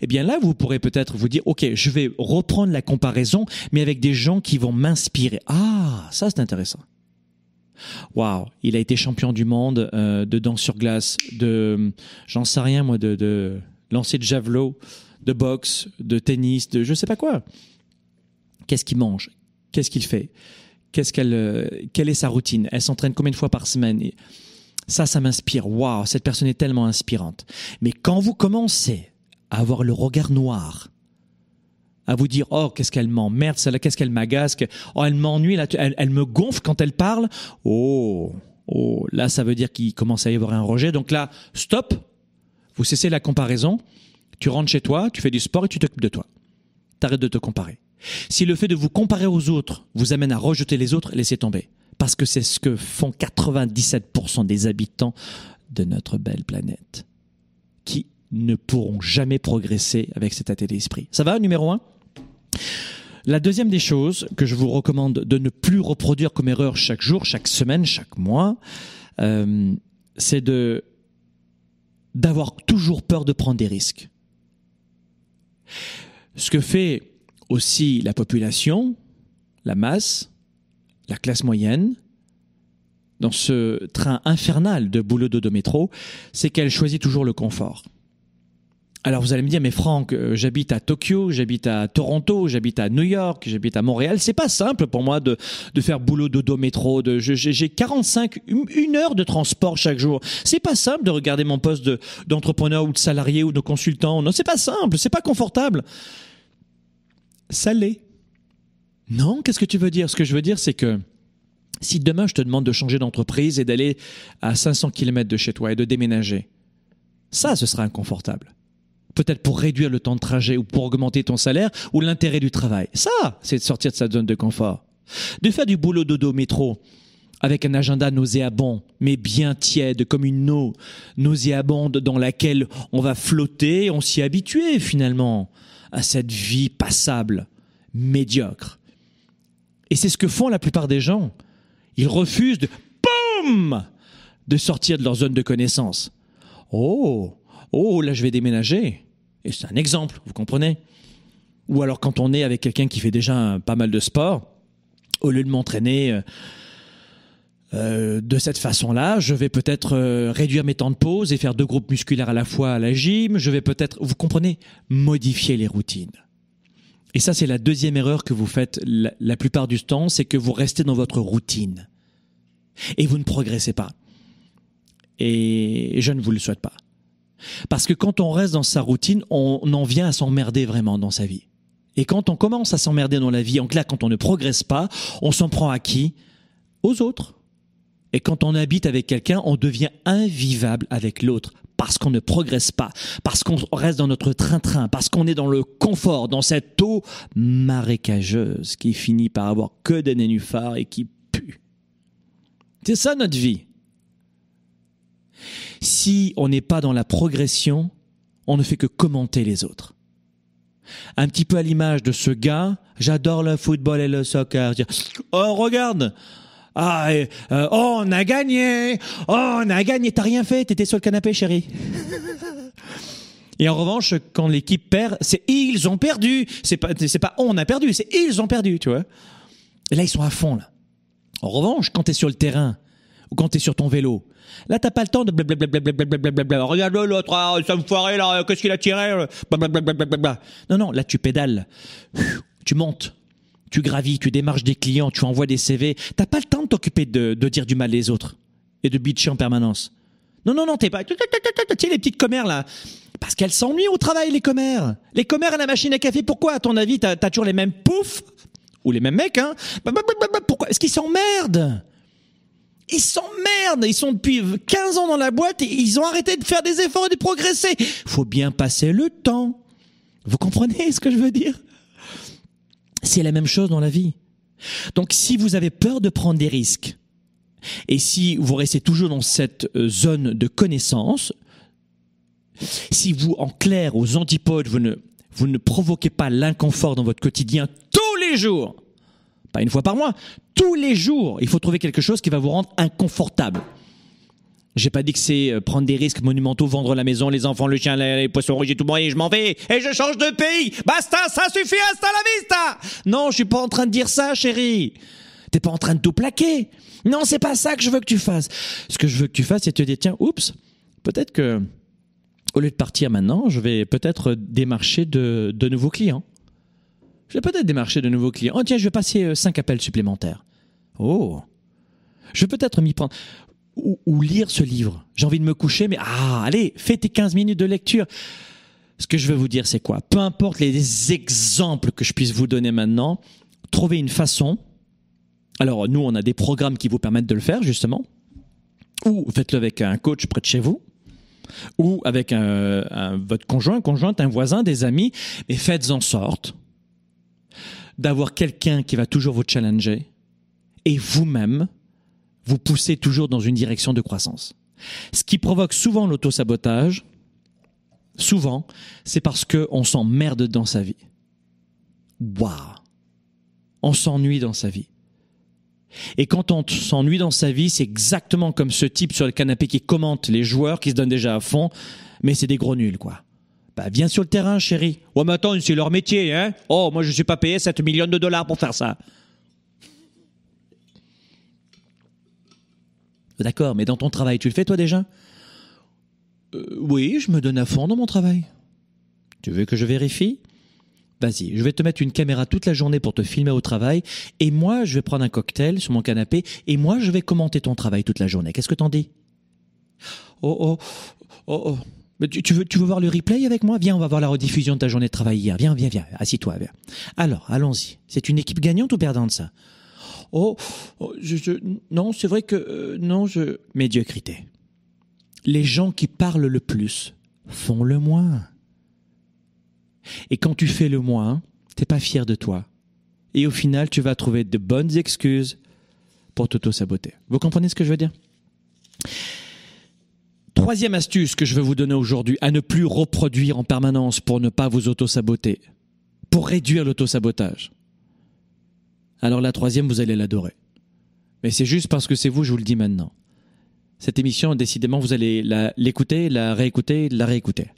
eh bien là, vous pourrez peut-être vous dire, OK, je vais reprendre la comparaison, mais avec des gens qui vont m'inspirer. Ah, ça c'est intéressant. Waouh, il a été champion du monde euh, de danse sur glace, de, j'en sais rien moi, de, lancer de javelot, de boxe, de tennis, de je sais pas quoi. Qu'est-ce qu'il mange? Qu'est-ce qu'il fait? Qu'elle, euh, quelle est sa routine? Elle s'entraîne combien de fois par semaine? Ça, ça m'inspire. Waouh, cette personne est tellement inspirante. Mais quand vous commencez à avoir le regard noir, à vous dire oh qu'est-ce qu'elle m'emmerde celle-là, qu'est-ce qu'elle m'agace, oh elle m'ennuie, elle, elle me gonfle quand elle parle. Oh, oh, là ça veut dire qu'il commence à y avoir un rejet. Donc là, stop. Vous cessez la comparaison. Tu rentres chez toi, tu fais du sport et tu t'occupes de toi. T'arrêtes de te comparer. Si le fait de vous comparer aux autres vous amène à rejeter les autres, laissez tomber. Parce que c'est ce que font 97% des habitants de notre belle planète, qui ne pourront jamais progresser avec cet état d'esprit. Ça va, numéro un? La deuxième des choses que je vous recommande de ne plus reproduire comme erreur chaque jour, chaque semaine, chaque mois, euh, c'est de d'avoir toujours peur de prendre des risques. Ce que fait aussi la population, la masse, la classe moyenne, dans ce train infernal de boulot de métro, c'est qu'elle choisit toujours le confort. Alors vous allez me dire, mais Franck, euh, j'habite à Tokyo, j'habite à Toronto, j'habite à New York, j'habite à Montréal. C'est pas simple pour moi de, de faire boulot dodo métro. De, j'ai 45, une heure de transport chaque jour. C'est pas simple de regarder mon poste d'entrepreneur ou de salarié ou de consultant. Non, c'est pas simple, c'est pas confortable salé. Non, qu'est-ce que tu veux dire? Ce que je veux dire, c'est que si demain je te demande de changer d'entreprise et d'aller à 500 km de chez toi et de déménager, ça, ce sera inconfortable. Peut-être pour réduire le temps de trajet ou pour augmenter ton salaire ou l'intérêt du travail. Ça, c'est de sortir de sa zone de confort. De faire du boulot dodo métro avec un agenda nauséabond, mais bien tiède, comme une eau nauséabonde dans laquelle on va flotter, on s'y habituer finalement à cette vie passable, médiocre. Et c'est ce que font la plupart des gens. Ils refusent de, boum, de sortir de leur zone de connaissance. Oh, oh, là je vais déménager. Et c'est un exemple, vous comprenez? Ou alors quand on est avec quelqu'un qui fait déjà pas mal de sport, au lieu de m'entraîner euh, euh, de cette façon-là, je vais peut-être euh, réduire mes temps de pause et faire deux groupes musculaires à la fois à la gym. Je vais peut-être, vous comprenez, modifier les routines. Et ça, c'est la deuxième erreur que vous faites la, la plupart du temps, c'est que vous restez dans votre routine et vous ne progressez pas. Et je ne vous le souhaite pas. Parce que quand on reste dans sa routine, on en vient à s'emmerder vraiment dans sa vie. Et quand on commence à s'emmerder dans la vie, en clair, quand on ne progresse pas, on s'en prend à qui? Aux autres Et quand on habite avec quelqu'un, on devient invivable avec l'autre parce qu'on ne progresse pas, parce qu'on reste dans notre train-train, parce qu'on est dans le confort, dans cette eau marécageuse qui finit par avoir que des nénuphars et qui pue. C'est ça notre vie. Si on n'est pas dans la progression, on ne fait que commenter les autres. Un petit peu à l'image de ce gars, j'adore le football et le soccer. Oh, regarde, ah, euh, oh, on a gagné Oh, on a gagné T'as rien fait, t'étais sur le canapé, chérie. Et en revanche, quand l'équipe perd, c'est ils ont perdu. C'est pas, c'est pas on a perdu, c'est ils ont perdu, tu vois. Et là, ils sont à fond, là. En revanche, quand t'es sur le terrain, ou quand t'es sur ton vélo, là, t'as pas le temps de blablabla. Regarde l'autre, ça me foirait, là, qu'est-ce qu'il a tiré? Blablabla. Non, non, là, tu pédales. Tu montes tu gravis, tu démarches des clients, tu envoies des CV. T'as pas le temps de t'occuper de, dire du mal des autres et de bitcher en permanence. Non, non, non, t'es pas. Tu sais, les petites commères là. Parce qu'elles s'ennuient au travail, les commères. Les commères à la machine à café, pourquoi, à ton avis, t'as as toujours les mêmes poufs Ou les mêmes mecs, hein? Pourquoi? Est-ce qu'ils s'emmerdent? Ils s'emmerdent, ils sont depuis 15 ans dans la boîte et ils ont arrêté de faire des efforts et de progresser. Faut bien passer le temps. Vous comprenez ce que je veux dire? C'est la même chose dans la vie. Donc si vous avez peur de prendre des risques, et si vous restez toujours dans cette euh, zone de connaissance, si vous, en clair, aux antipodes, vous ne, vous ne provoquez pas l'inconfort dans votre quotidien tous les jours, pas une fois par mois, tous les jours, il faut trouver quelque chose qui va vous rendre inconfortable. J'ai pas dit que c'est euh, prendre des risques monumentaux, vendre la maison, les enfants, le chien, les, poissons rouges et tout et je m'en vais et je change de pays. Basta, ça suffit, hasta la vista. Non, je suis pas en train de dire ça, chérie. T'es pas en train de tout plaquer. Non, c'est pas ça que je veux que tu fasses. Ce que je veux que tu fasses, c'est te dire, tiens, oups, peut-être que, au lieu de partir maintenant, je vais peut-être démarcher de, de nouveaux clients. Je vais peut-être démarcher de nouveaux clients. Oh, tiens, je vais passer euh, cinq appels supplémentaires. Oh. Je vais peut-être m'y prendre ou, lire ce livre. J'ai envie de me coucher, mais ah, allez, fais tes 15 minutes de lecture. Ce que je veux vous dire, c'est quoi? Peu importe les exemples que je puisse vous donner maintenant, trouvez une façon. Alors, nous, on a des programmes qui vous permettent de le faire, justement. Ou faites-le avec un coach près de chez vous. Ou avec votre conjoint, conjointe, un voisin, des amis. Mais faites en sorte d'avoir quelqu'un qui va toujours vous challenger. Et vous-même, vous poussez toujours dans une direction de croissance. Ce qui provoque souvent l'autosabotage, souvent, c'est parce qu'on s'emmerde dans sa vie. Waouh On s'ennuie dans sa vie. Et quand on s'ennuie dans sa vie, c'est exactement comme ce type sur le canapé qui commente les joueurs qui se donnent déjà à fond, mais c'est des gros nuls, quoi. Bah, viens sur le terrain, chérie. Ouais, mais attends, c'est leur métier, hein. Oh, moi, je suis pas payé 7 millions de dollars pour faire ça. D'accord, mais dans ton travail, tu le fais toi déjà? Euh, Oui, je me donne à fond dans mon travail. Tu veux que je vérifie? Vas-y, je vais te mettre une caméra toute la journée pour te filmer au travail, et moi, je vais prendre un cocktail sur mon canapé, et moi, je vais commenter ton travail toute la journée. Qu'est-ce que t'en dis? Oh, oh, oh, oh. Tu, veux, tu veux voir le replay avec moi? Viens, on va voir la rediffusion de ta journée de travail hier. Viens, viens, viens. Assis-toi, viens. Alors, allons-y. C'est une équipe gagnante ou perdante, ça? Oh, oh je, non, c'est vrai que euh, non, je. Médiocrité. Les gens qui parlent le plus font le moins. Et quand tu fais le moins, t'es pas fier de toi. Et au final, tu vas trouver de bonnes excuses pour t'auto-saboter. Vous comprenez ce que je veux dire? Troisième astuce que je veux vous donner aujourd'hui, à ne plus reproduire en permanence pour ne pas vous auto-saboter, pour réduire l'auto-sabotage. Alors la troisième, vous allez l'adorer. Mais c'est juste parce que c'est vous, je vous le dis maintenant. Cette émission, décidément, vous allez l'écouter, la, réécouter, la réécouter.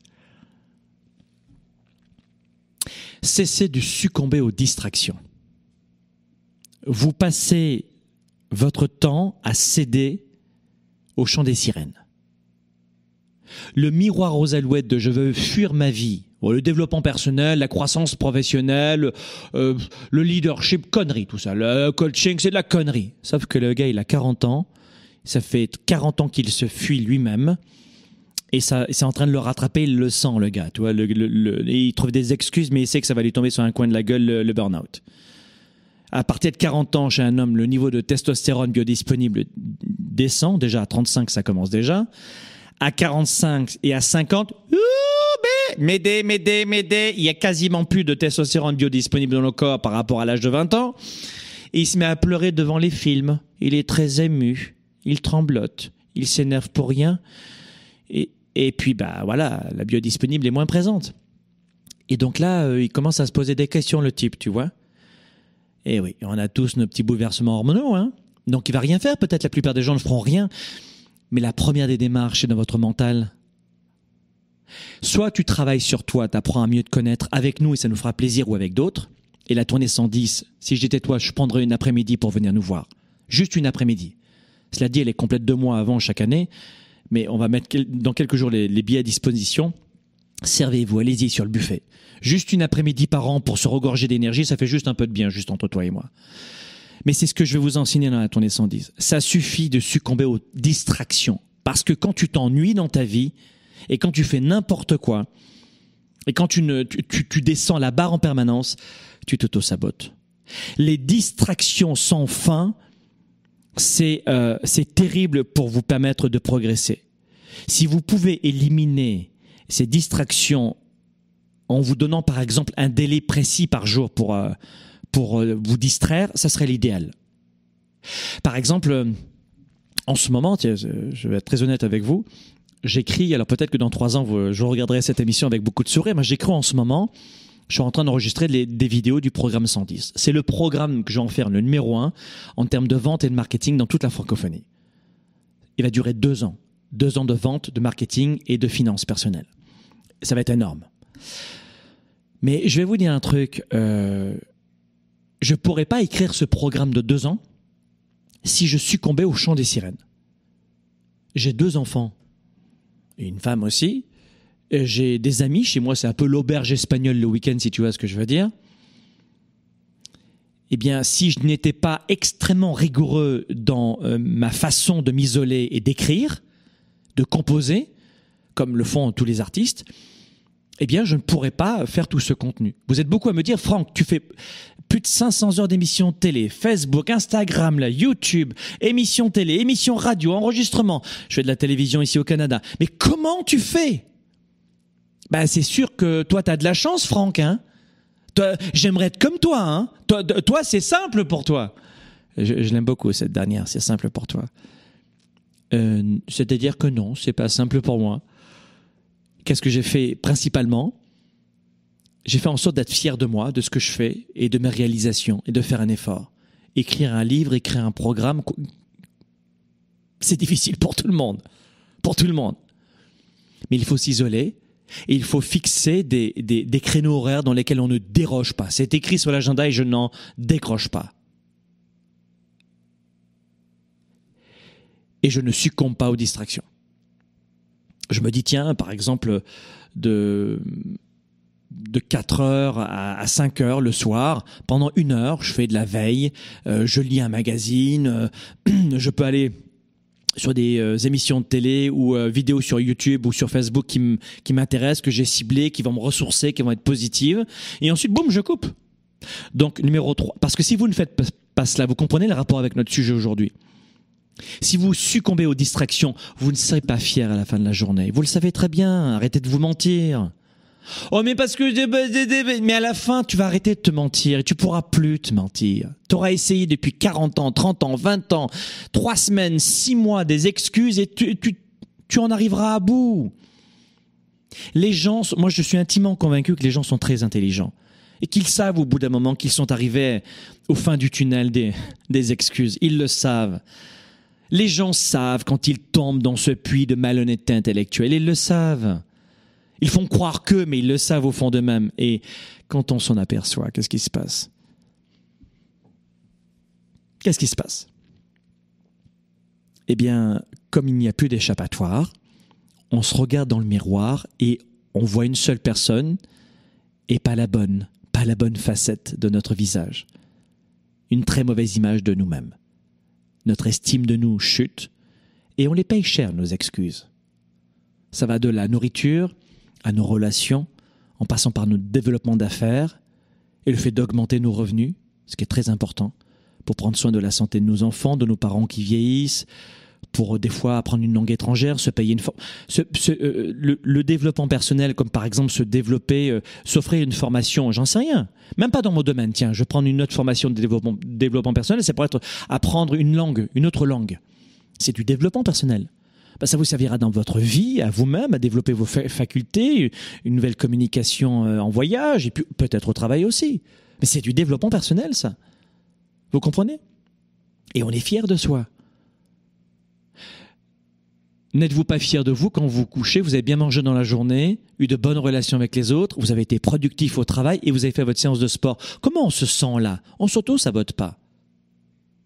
Cessez de succomber aux distractions. Vous passez votre temps à céder au chant des sirènes. Le miroir aux alouettes de je veux fuir ma vie le développement personnel, la croissance professionnelle, euh, le leadership, connerie, tout ça. Le coaching, c'est de la connerie. Sauf que le gars, il a 40 ans. Ça fait 40 ans qu'il se fuit lui-même. Et ça, c'est en train de le rattraper, il le sent, le gars. Il trouve des excuses, mais il sait que ça va lui tomber sur un coin de la gueule, le, le burn-out. À partir de 40 ans, chez un homme, le niveau de testostérone biodisponible descend. Déjà à 35, ça commence déjà. À 45 et à 50, m'aider, m'aider, m'aider. Il y a quasiment plus de testostérone biodisponible dans le corps par rapport à l'âge de 20 ans. Il se met à pleurer devant les films. Il est très ému. Il tremblote. Il s'énerve pour rien. Et, puis, bah voilà, la biodisponible est moins présente. Et donc là, euh, il commence à se poser des questions, le type, tu vois. Et oui, on a tous nos petits bouleversements hormonaux, hein. Donc il va rien faire, peut-être la plupart des gens ne feront rien. Mais la première des démarches, c'est dans votre mental. Soit tu travailles sur toi, tu apprends à mieux te connaître avec nous et ça nous fera plaisir ou avec d'autres. Et la tournée 110, si j'étais toi, je prendrais une après-midi pour venir nous voir. Juste une après-midi. Cela dit, elle est complète deux mois avant chaque année, mais on va mettre dans quelques jours les, les billets à disposition. Servez-vous, allez-y sur le buffet. Juste une après-midi par an pour se regorger d'énergie, ça fait juste un peu de bien, juste entre toi et moi. Mais c'est ce que je vais vous enseigner dans la tournée 110. Ça suffit de succomber aux distractions. Parce que quand tu t'ennuies dans ta vie, et quand tu fais n'importe quoi, et quand tu, ne, tu, tu descends la barre en permanence, tu t'auto-sabotes. Les distractions sans fin, c'est euh, terrible pour vous permettre de progresser. Si vous pouvez éliminer ces distractions en vous donnant par exemple un délai précis par jour pour, euh, pour euh, vous distraire, ça serait l'idéal. Par exemple, euh, en ce moment, je vais être très honnête avec vous, j'écris, alors peut-être que dans trois ans, je regarderai cette émission avec beaucoup de sourires, mais j'écris en ce moment, je suis en train d'enregistrer des vidéos du programme 110. C'est le programme que je vais en faire le numéro un en termes de vente et de marketing dans toute la francophonie. Il va durer deux ans. Deux ans de vente, de marketing et de finances personnelles. Ça va être énorme. Mais je vais vous dire un truc. Euh, je pourrais pas écrire ce programme de deux ans si je succombais au chant des sirènes. J'ai deux enfants une femme aussi. J'ai des amis chez moi, c'est un peu l'auberge espagnole le week-end, si tu vois ce que je veux dire. Eh bien, si je n'étais pas extrêmement rigoureux dans euh, ma façon de m'isoler et d'écrire, de composer, comme le font tous les artistes, eh bien, je ne pourrais pas faire tout ce contenu. Vous êtes beaucoup à me dire, Franck, tu fais plus de 500 heures d'émissions télé, Facebook, Instagram, YouTube, émissions télé, émissions radio, enregistrement. Je fais de la télévision ici au Canada. Mais comment tu fais? Ben, c'est sûr que toi, tu as de la chance, Franck, hein J'aimerais être comme toi, hein Toi, toi c'est simple pour toi. Je, je l'aime beaucoup, cette dernière, c'est simple pour toi. Euh, C'est-à-dire que non, c'est pas simple pour moi. Qu'est-ce que j'ai fait principalement? J'ai fait en sorte d'être fier de moi, de ce que je fais et de mes réalisations et de faire un effort. Écrire un livre, écrire un programme, c'est difficile pour tout le monde. Pour tout le monde. Mais il faut s'isoler et il faut fixer des, des, des créneaux horaires dans lesquels on ne déroge pas. C'est écrit sur l'agenda et je n'en décroche pas. Et je ne succombe pas aux distractions je me dis tiens par exemple de de 4 heures à, à 5 heures le soir pendant une heure je fais de la veille euh, je lis un magazine euh, je peux aller sur des euh, émissions de télé ou vidéos sur YouTube ou sur Facebook qui m'intéressent que j'ai ciblées qui vont me ressourcer qui vont être positives. Et ensuite boum je coupe. Donc numéro 3 parce que si vous ne faites pas cela vous comprenez le rapport avec notre sujet aujourd'hui si vous succombez aux distractions, vous ne serez pas fier à la fin de la journée. Vous le savez très bien. Arrêtez de vous mentir. Oh, mais parce que, mais à la fin, tu vas arrêter de te mentir et tu pourras plus te mentir. Tu auras essayé depuis 40 ans, 30 ans, 20 ans, 3 semaines, 6 mois des excuses et tu, tu, tu en arriveras à bout. Les gens, moi je suis intimement convaincu que les gens sont très intelligents et qu'ils savent au bout d'un moment qu'ils sont arrivés au fin du tunnel des, des excuses. Ils le savent. Les gens savent quand ils tombent dans ce puits de malhonnêteté intellectuelle. Ils le savent. Ils font croire que, mais ils le savent au fond d'eux-mêmes. Et quand on s'en aperçoit, qu'est-ce qui se passe? Qu'est-ce qui se passe? Eh bien, comme il n'y a plus d'échappatoire, on se regarde dans le miroir et on voit une seule personne et pas la bonne, pas la bonne facette de notre visage. Une très mauvaise image de nous-mêmes notre estime de nous chute et on les paye cher, nos excuses. Ça va de la nourriture à nos relations, en passant par notre développement d'affaires et le fait d'augmenter nos revenus ce qui est très important, pour prendre soin de la santé de nos enfants, de nos parents qui vieillissent, pour euh, des fois apprendre une langue étrangère, se payer une for- se- se- euh, le, le développement personnel, comme par exemple se développer, euh, s'offrir une formation, j'en sais rien. Même pas dans mon domaine. Tiens, je prendre une autre formation de développement, développement personnel, c'est pour être apprendre une langue, une autre langue. C'est du développement personnel. Ben, ça vous servira dans votre vie, à vous-même, à développer vos fa- facultés, une nouvelle communication euh, en voyage, et puis peut-être au travail aussi. Mais c'est du développement personnel, ça. Vous comprenez? Et on est fier de soi. N'êtes-vous pas fier de vous quand vous couchez, vous avez bien mangé dans la journée, eu de bonnes relations avec les autres, vous avez été productif au travail et vous avez fait votre séance de sport Comment on se sent là? On s'auto-sabote pas.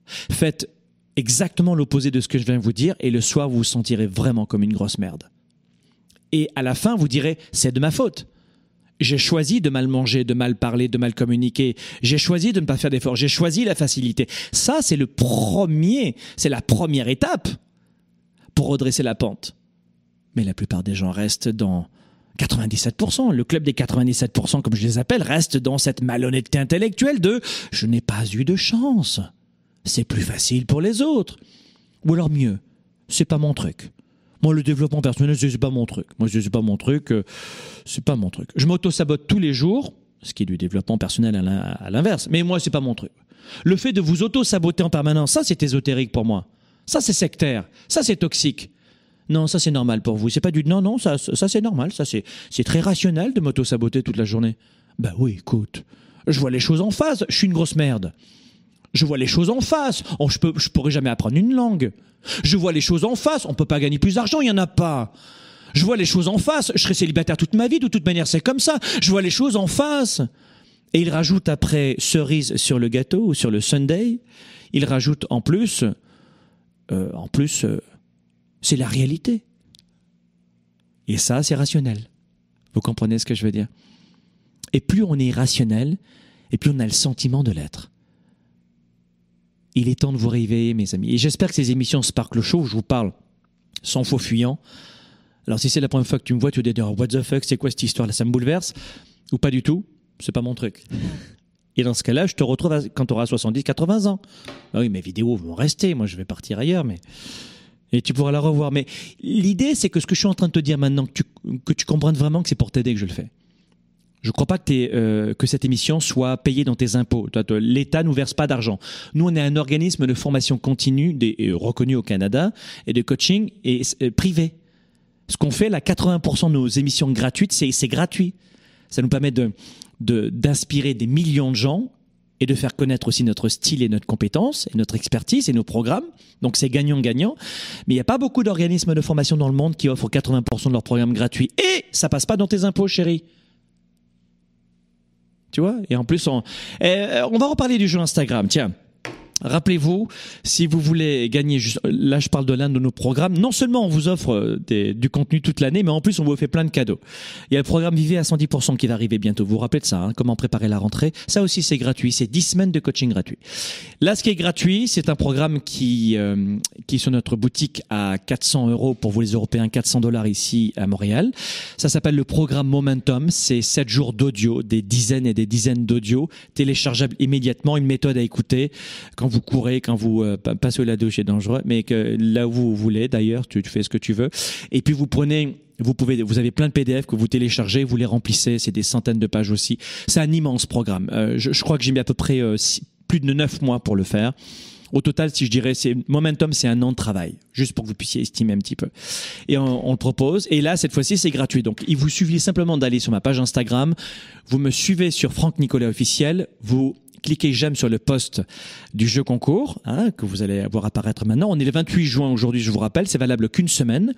Faites exactement l'opposé de ce que je viens de vous dire et le soir vous vous sentirez vraiment comme une grosse merde. Et à la fin vous direz c'est de ma faute. J'ai choisi de mal manger, de mal parler, de mal communiquer. J'ai choisi de ne pas faire d'efforts. J'ai choisi la facilité. Ça, c'est le premier, c'est la première étape pour redresser la pente. Mais la plupart des gens restent dans 97%. Le club des 97%, comme je les appelle, reste dans cette malhonnêteté intellectuelle de je n'ai pas eu de chance. C'est plus facile pour les autres. Ou alors mieux, c'est pas mon truc. Moi, le développement personnel, c'est pas mon truc. Moi, c'est pas mon truc. euh, C'est pas mon truc. Je m'auto-sabote tous les jours, ce qui est du développement personnel à l'in- à l'inverse. Mais moi, c'est pas mon truc. Le fait de vous auto-saboter en permanence, ça, c'est ésotérique pour moi. Ça, c'est sectaire. Ça, c'est toxique. Non, ça, c'est normal pour vous. C'est pas du non, non, ça, ça c'est normal. Ça, c'est c'est très rationnel de m'auto-saboter toute la journée. Bah oui, écoute. Je vois les choses en face. Je suis une grosse merde. Je vois les choses en face. Oh, je peux, je pourrais jamais apprendre une langue. Je vois les choses en face. On peut pas gagner plus d'argent. Il y en a pas. Je vois les choses en face. Je serai célibataire toute ma vie. De toute manière, c'est comme ça. Je vois les choses en face. Et il rajoute après cerise sur le gâteau ou sur le Sunday. Il rajoute en plus, euh, en plus, euh, c'est la réalité. Et ça, c'est rationnel. Vous comprenez ce que je veux dire? Et plus on est rationnel, et plus on a le sentiment de l'être. Il est temps de vous réveiller, mes amis. Et j'espère que ces émissions Sparkle Show, je vous parle sans faux fuyant. Alors, si c'est la première fois que tu me vois, tu te dire What the fuck, c'est quoi cette histoire-là? Ça me bouleverse Ou pas du tout? C'est pas mon truc. Et dans ce cas-là, je te retrouve quand tu auras 70, 80 ans. Ah oui, mes vidéos vont rester. Moi, je vais partir ailleurs, mais. Et tu pourras la revoir. Mais l'idée, c'est que ce que je suis en train de te dire maintenant, que tu, que tu comprennes vraiment que c'est pour t'aider que je le fais. Je ne crois pas euh, que cette émission soit payée dans tes impôts. L'État nous verse pas d'argent. Nous, on est un organisme de formation continue reconnu au Canada et de coaching et, euh, privé. Ce qu'on fait, là, 80% de nos émissions gratuites, c'est gratuit. Ça nous permet de de- d'inspirer des millions de gens et de faire connaître aussi notre style et notre compétence et notre expertise et nos programmes. Donc c'est gagnant-gagnant. Mais il n'y a pas beaucoup d'organismes de formation dans le monde qui offrent 80% de leurs programmes gratuits. Et ça passe pas dans tes impôts, chérie. Tu vois? Et en plus, on, eh, on va reparler du jeu Instagram. Tiens. Rappelez-vous, si vous voulez gagner, là je parle de l'un de nos programmes, non seulement on vous offre euh, du contenu toute l'année, mais en plus on vous fait plein de cadeaux. Il y a le programme Vivez à 110% qui va arriver bientôt. Vous vous rappelez de ça, hein, comment préparer la rentrée Ça aussi c'est gratuit, c'est 10 semaines de coaching gratuit. Là ce qui est gratuit, c'est un programme qui, euh, qui est sur notre boutique à 400 euros pour vous les Européens, 400 dollars ici à Montréal. Ça s'appelle le programme Momentum, c'est 7 jours d'audio, des dizaines et des dizaines d'audios, téléchargeables immédiatement, une méthode à écouter vous courez, quand vous euh, pa- passez la douche, c'est dangereux, mais là où vous voulez, d'ailleurs, tu, fais ce que tu veux. Et puis vous prenez, vous pouvez, vous avez plein de PDF que vous téléchargez, vous les remplissez, c'est des centaines de pages aussi. C'est un immense programme. Euh, je, crois que j'ai mis à peu près euh, plus de neuf mois pour le faire. Au total, si je dirais, c'est Momentum, c'est un an de travail, juste pour que vous puissiez estimer un petit peu. Et on le propose. Et là, cette fois-ci, c'est gratuit. Donc, il vous suffit simplement d'aller sur ma page Instagram. Vous me suivez sur Franck Nicolas officiel. Vous cliquez j'aime sur le post du jeu concours hein, que vous allez voir apparaître maintenant. On est le 28 juin aujourd'hui, je vous rappelle. C'est valable qu'une semaine.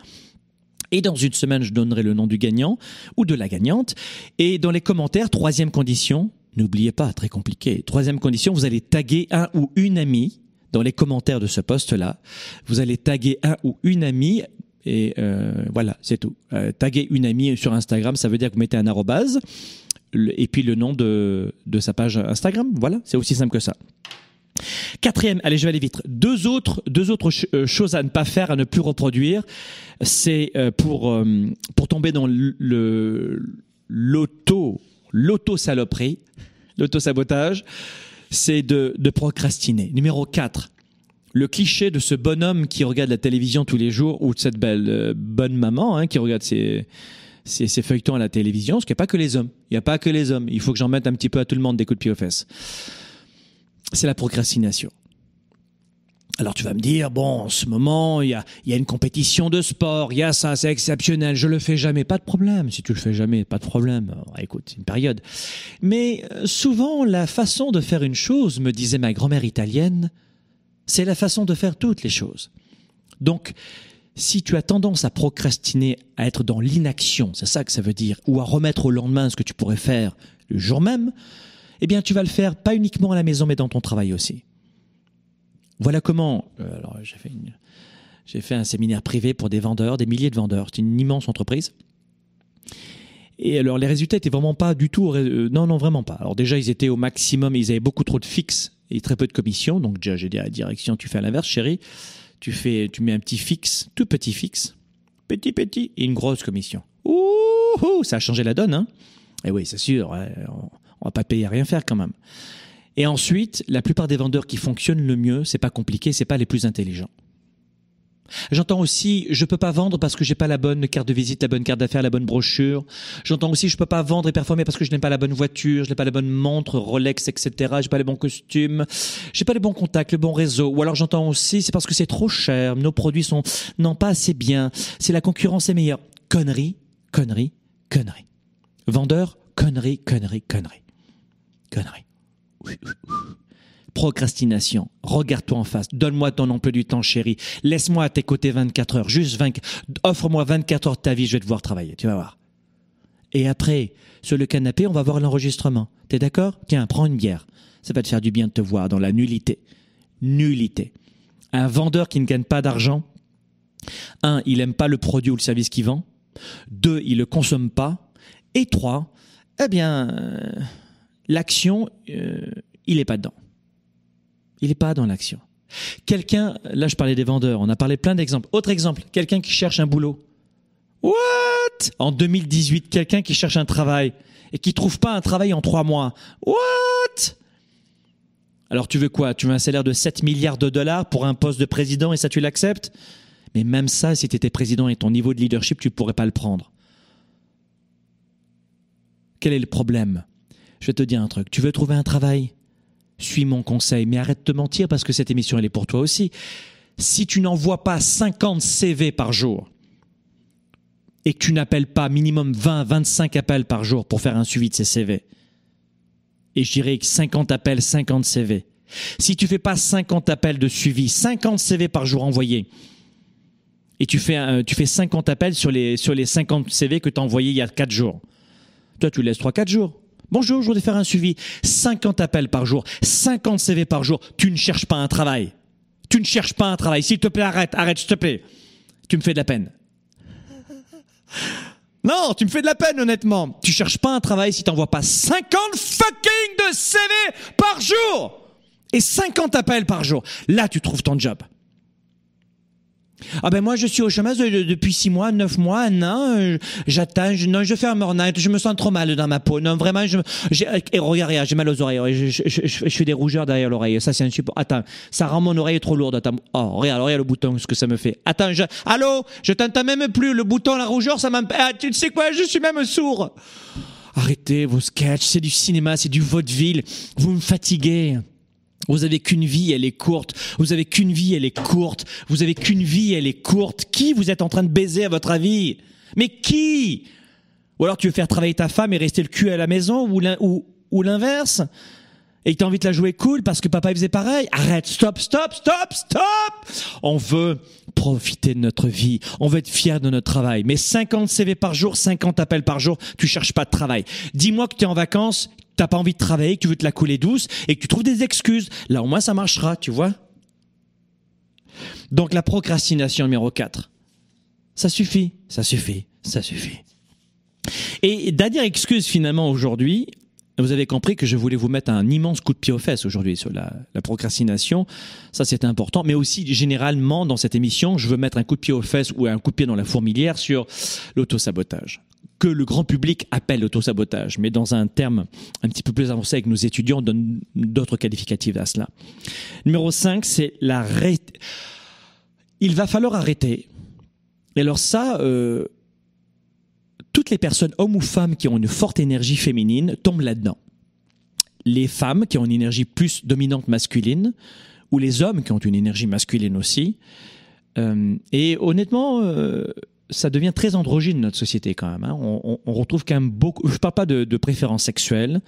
Et dans une semaine, je donnerai le nom du gagnant ou de la gagnante. Et dans les commentaires, troisième condition, n'oubliez pas, très compliqué. Troisième condition, vous allez taguer un ou une amie dans les commentaires de ce post-là. Vous allez taguer un ou une amie. Et euh, voilà, c'est tout. Euh, taguer une amie sur Instagram, ça veut dire que vous mettez un arrobase et puis le nom de, de sa page Instagram. Voilà, c'est aussi simple que ça. Quatrième, allez, je vais aller vite. Deux autres, deux autres euh, choses à ne pas faire, à ne plus reproduire, c'est euh, pour euh, pour tomber dans le- l'auto l'auto saloperie, l'auto sabotage. c'est de, de procrastiner. Numéro 4, le cliché de ce bonhomme qui regarde la télévision tous les jours ou de cette belle bonne maman hein, qui regarde ses, ses, ses feuilletons à la télévision, parce qu'il n'y a pas que les hommes. Il n'y a pas que les hommes. Il faut que j'en mette un petit peu à tout le monde des coups de pied aux fesses. C'est la procrastination. Alors tu vas me dire, bon, en ce moment, il y a, une compétition de sport, il y a ça, c'est exceptionnel, je le fais jamais, pas de problème. Si tu le fais jamais, pas de problème. Écoute, c'est une période. Mais euh, souvent, la façon de faire une chose, me disait ma grand-mère italienne, c'est la façon de faire toutes les choses. Donc, si tu as tendance à procrastiner, à être dans l'inaction, c'est ça que ça veut dire, ou à remettre au lendemain ce que tu pourrais faire le jour même, eh bien, tu vas le faire pas uniquement à la maison, mais dans ton travail aussi. Voilà comment. euh, alors, j'ai fait j'ai fait un séminaire privé pour des vendeurs, des milliers de vendeurs. C'est une immense entreprise. Et alors, les résultats étaient vraiment pas du tout. euh, non, non, vraiment pas. Alors, déjà, ils étaient au maximum. Ils avaient beaucoup trop de fixes et très peu de commissions. Donc, déjà, j'ai dit à la direction, tu fais à l'inverse, chérie. Tu fais, tu mets un petit fixe, tout petit fixe, petit, petit, et une grosse commission. Ouh, ça a changé la donne, hein. Et oui, c'est sûr. on, on va pas payer à rien faire quand même. Et ensuite, la plupart des vendeurs qui fonctionnent le mieux, c'est pas compliqué, c'est pas les plus intelligents. J'entends aussi, je peux pas vendre parce que j'ai pas la bonne carte de visite, la bonne carte d'affaires, la bonne brochure. J'entends aussi, je peux pas vendre et performer parce que je n'ai pas la bonne voiture, je n'ai pas la bonne montre, Rolex, etc. J'ai pas les bons costumes, j'ai pas les bons contacts, le bon réseau. Ou alors j'entends aussi, c'est parce que c'est trop cher, nos produits sont non pas assez bien, c'est la concurrence est meilleure. Connerie, connerie, connerie. Vendeur, connerie, connerie, connerie, connerie. Procrastination. Regarde-toi en face. Donne-moi ton emploi du temps, chérie. Laisse-moi à tes côtés 24 heures. Juste 20... Offre-moi 24 heures de ta vie, je vais te voir travailler. Tu vas voir. Et après, sur le canapé, on va voir l'enregistrement. T'es d'accord? Tiens, prends une bière. Ça va te faire du bien de te voir dans la nullité. Nullité. Un vendeur qui ne gagne pas d'argent, un, il aime pas le produit ou le service qu'il vend. Deux, il le consomme pas. Et trois, eh bien, euh, l'action, euh, il est pas dedans. Il n'est pas dans l'action. Quelqu'un, là je parlais des vendeurs, on a parlé plein d'exemples. Autre exemple, quelqu'un qui cherche un boulot. What? En 2018, quelqu'un qui cherche un travail et qui trouve pas un travail en trois mois. What? Alors tu veux quoi? Tu veux un salaire de 7 milliards de dollars pour un poste de président et ça tu l'acceptes? Mais même ça, si tu étais président et ton niveau de leadership, tu pourrais pas le prendre. Quel est le problème? Je vais te dire un truc. Tu veux trouver un travail? Suis mon conseil, mais arrête de te mentir parce que cette émission, elle est pour toi aussi. Si tu n'envoies pas 50 CV par jour et que tu n'appelles pas minimum 20, 25 appels par jour pour faire un suivi de ces CV, et je dirais que 50 appels, 50 CV, si tu fais pas 50 appels de suivi, 50 CV par jour envoyés, et tu fais, tu fais 50 appels sur les, sur les 50 CV que tu as envoyés il y a 4 jours, toi, tu laisses 3-4 jours. Bonjour, je voudrais faire un suivi. 50 appels par jour, 50 CV par jour. Tu ne cherches pas un travail. Tu ne cherches pas un travail. S'il te plaît, arrête, arrête, s'il te plaît. Tu me fais de la peine. Non, tu me fais de la peine, honnêtement. Tu cherches pas un travail si t'envoies pas 50 fucking de CV par jour et 50 appels par jour. Là, tu trouves ton job. Ah ben moi je suis au chômage de- de- depuis six mois, neuf mois, un an. euh, J'attends, non, je fais un burn-out, je me sens trop mal dans ma peau. Non, vraiment, je, j'ai, et regarde, j'ai mal aux oreilles. Je, je, je, fais des rougeurs derrière l'oreille. Ça c'est insupportable. Attends, ça rend mon oreille trop lourde. Attends, oh regarde, regarde le bouton, ce que ça me fait. Attends, je, allô, je t'entends même plus. Le bouton, la rougeur, ça m'empêche. Ah, tu sais quoi, je suis même sourd. Arrêtez vos sketchs, c'est du cinéma, c'est du vaudeville. Vous me fatiguez. Vous avez qu'une vie, elle est courte. Vous avez qu'une vie, elle est courte. Vous avez qu'une vie, elle est courte. Qui vous êtes en train de baiser à votre avis? Mais qui? Ou alors tu veux faire travailler ta femme et rester le cul à la maison ou l'in- ou, ou l'inverse? Et que t'as envie de la jouer cool parce que papa il faisait pareil? Arrête, stop, stop, stop, stop. On veut profiter de notre vie. On veut être fier de notre travail. Mais 50 CV par jour, 50 appels par jour, tu cherches pas de travail. Dis-moi que tu es en vacances, t'as pas envie de travailler, que tu veux te la couler douce et que tu trouves des excuses. Là au moins ça marchera, tu vois. Donc la procrastination numéro 4. Ça suffit, ça suffit, ça suffit. Et dernière excuse finalement aujourd'hui, vous avez compris que je voulais vous mettre un immense coup de pied aux fesses aujourd'hui sur la, la procrastination. Ça, c'est important. Mais aussi, généralement, dans cette émission, je veux mettre un coup de pied aux fesses ou un coup de pied dans la fourmilière sur l'autosabotage. Que le grand public appelle autosabotage, mais dans un terme un petit peu plus avancé avec nos étudiants, on donne d'autres qualificatifs à cela. Numéro 5, c'est la. Il va falloir arrêter. Et alors ça, euh, toutes les personnes, hommes ou femmes, qui ont une forte énergie féminine, tombent là-dedans. Les femmes qui ont une énergie plus dominante masculine, ou les hommes qui ont une énergie masculine aussi. Euh, et honnêtement, euh, ça devient très androgyne notre société quand même. Hein. On, retrouve quand même beaucoup. Je parle pas de, de préférence sexuelle,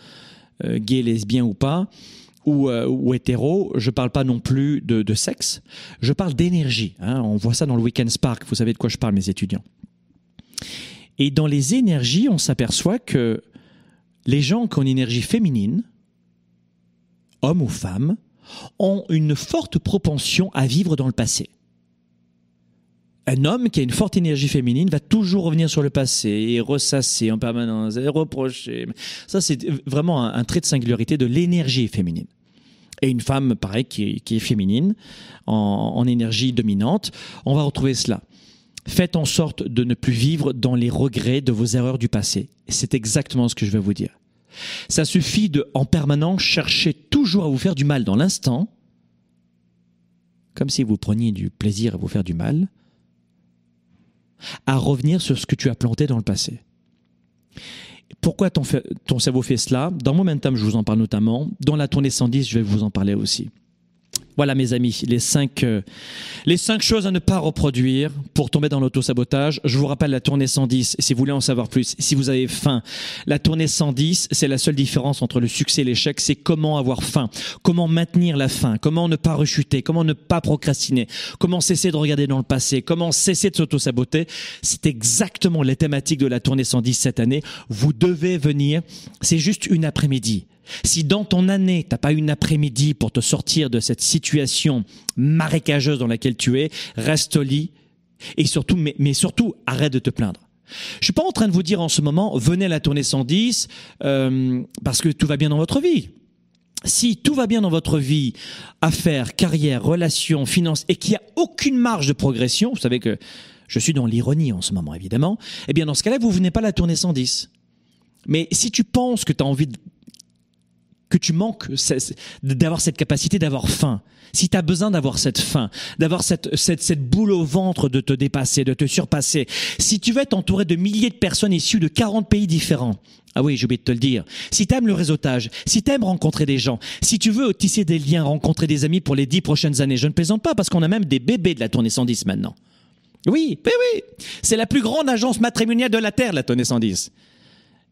euh, gay, lesbien ou pas, ou, euh, ou hétéro. Je parle pas non plus de, de sexe. Je parle d'énergie. Hein. On voit ça dans le Weekend Spark. Vous savez de quoi je parle, mes étudiants. Et dans les énergies, on s'aperçoit que les gens qui ont une énergie féminine, hommes ou femmes, ont une forte propension à vivre dans le passé. Un homme qui a une forte énergie féminine va toujours revenir sur le passé et ressasser en permanence et reprocher. Ça, c'est vraiment un, trait de singularité de l'énergie féminine. Et une femme, pareil, qui qui est féminine, en, en énergie dominante, on va retrouver cela. Faites en sorte de ne plus vivre dans les regrets de vos erreurs du passé. C'est exactement ce que je vais vous dire. Ça suffit de, en permanence, chercher toujours à vous faire du mal dans l'instant, comme si vous preniez du plaisir à vous faire du mal, à revenir sur ce que tu as planté dans le passé. Pourquoi ton, cerveau fait cela? Dans Momentum, je vous en parle notamment. Dans la tournée 110, je vais vous en parler aussi. Voilà mes amis, les cinq, euh, les cinq choses à ne pas reproduire pour tomber dans l'autosabotage. Je vous rappelle la tournée 110, si vous voulez en savoir plus, si vous avez faim. La tournée 110, c'est la seule différence entre le succès et l'échec, c'est comment avoir faim, comment maintenir la faim, comment ne pas rechuter, comment ne pas procrastiner, comment cesser de regarder dans le passé, comment cesser de s'autosaboter. C'est exactement les thématiques de la tournée 110 cette année. Vous devez venir, c'est juste une après-midi. Si dans ton année, t'as pas une après-midi pour te sortir de cette situation marécageuse dans laquelle tu es, reste au lit et surtout, mais, surtout, arrête de te plaindre. Je suis pas en train de vous dire en ce moment, venez à la tournée 110 euh, parce que tout va bien dans votre vie. Si tout va bien dans votre vie, affaires, carrière, relations, finances, et qu'il n'y a aucune marge de progression, vous savez que je suis dans l'ironie en ce moment évidemment, eh bien dans ce cas-là, vous venez pas à la tournée 110. Mais si tu penses que tu as envie que tu manques d'avoir cette capacité d'avoir faim, si tu as besoin d'avoir cette faim, d'avoir cette, cette, cette boule au ventre de te dépasser, de te surpasser, si tu veux être entouré de milliers de personnes issues de 40 pays différents, ah oui, j'ai oublié de te le dire. Si tu aimes le réseautage, si tu aimes rencontrer des gens, si tu veux tisser des liens, rencontrer des amis pour les dix prochaines années, je ne plaisante pas parce qu'on a même des bébés de la tournée 110 maintenant. Oui, oui, oui. C'est la plus grande agence matrimoniale de la Terre, la tournée 110.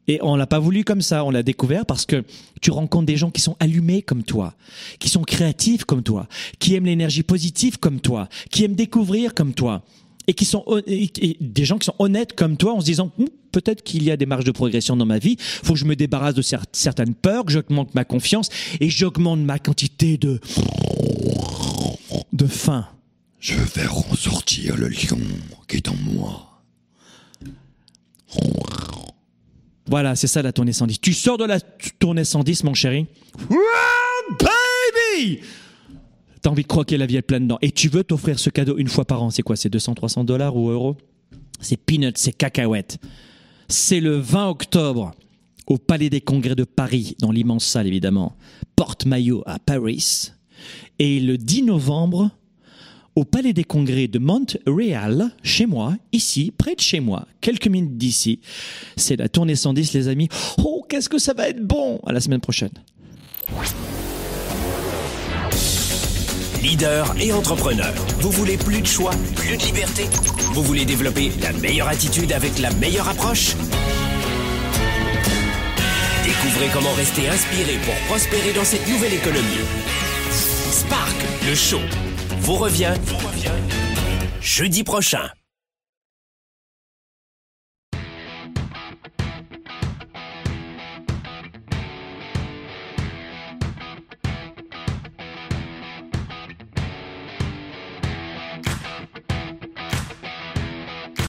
Et on l'a pas voulu comme ça, on l'a découvert parce que tu rencontres des gens qui sont allumés comme toi, qui sont créatifs comme toi, qui aiment l'énergie positive comme toi, qui aiment découvrir comme toi et qui sont des gens qui sont honnêtes comme toi en se disant hm, peut-être qu'il y a des marges de progression dans ma vie, faut que je me débarrasse de certaines peurs, que j'augmente ma confiance et j'augmente ma quantité de de faim. Je vais ressortir le lion qui est en moi. Voilà, c'est ça la tournée 110. Tu sors de la tournée 110, mon chéri. baby T'as envie de croquer la vie pleine dedans. Et tu veux t'offrir ce cadeau une fois par an. C'est quoi C'est 200, 300 dollars ou euros? C'est peanuts, c'est cacahuètes. C'est le 20 octobre au Palais des Congrès de Paris, dans l'immense salle évidemment. Porte-maillot à Paris. Et le 10 novembre au Palais des Congrès de Montréal, chez moi, ici, près de chez moi, quelques minutes d'ici. C'est la tournée 110, les amis. Oh, qu'est-ce que ça va être bon À la semaine prochaine. Leader et entrepreneur, vous voulez plus de choix, plus de liberté? Vous voulez développer la meilleure attitude avec la meilleure approche? Découvrez comment rester inspiré pour prospérer dans cette nouvelle économie. Spark, le show vous revient, jeudi prochain.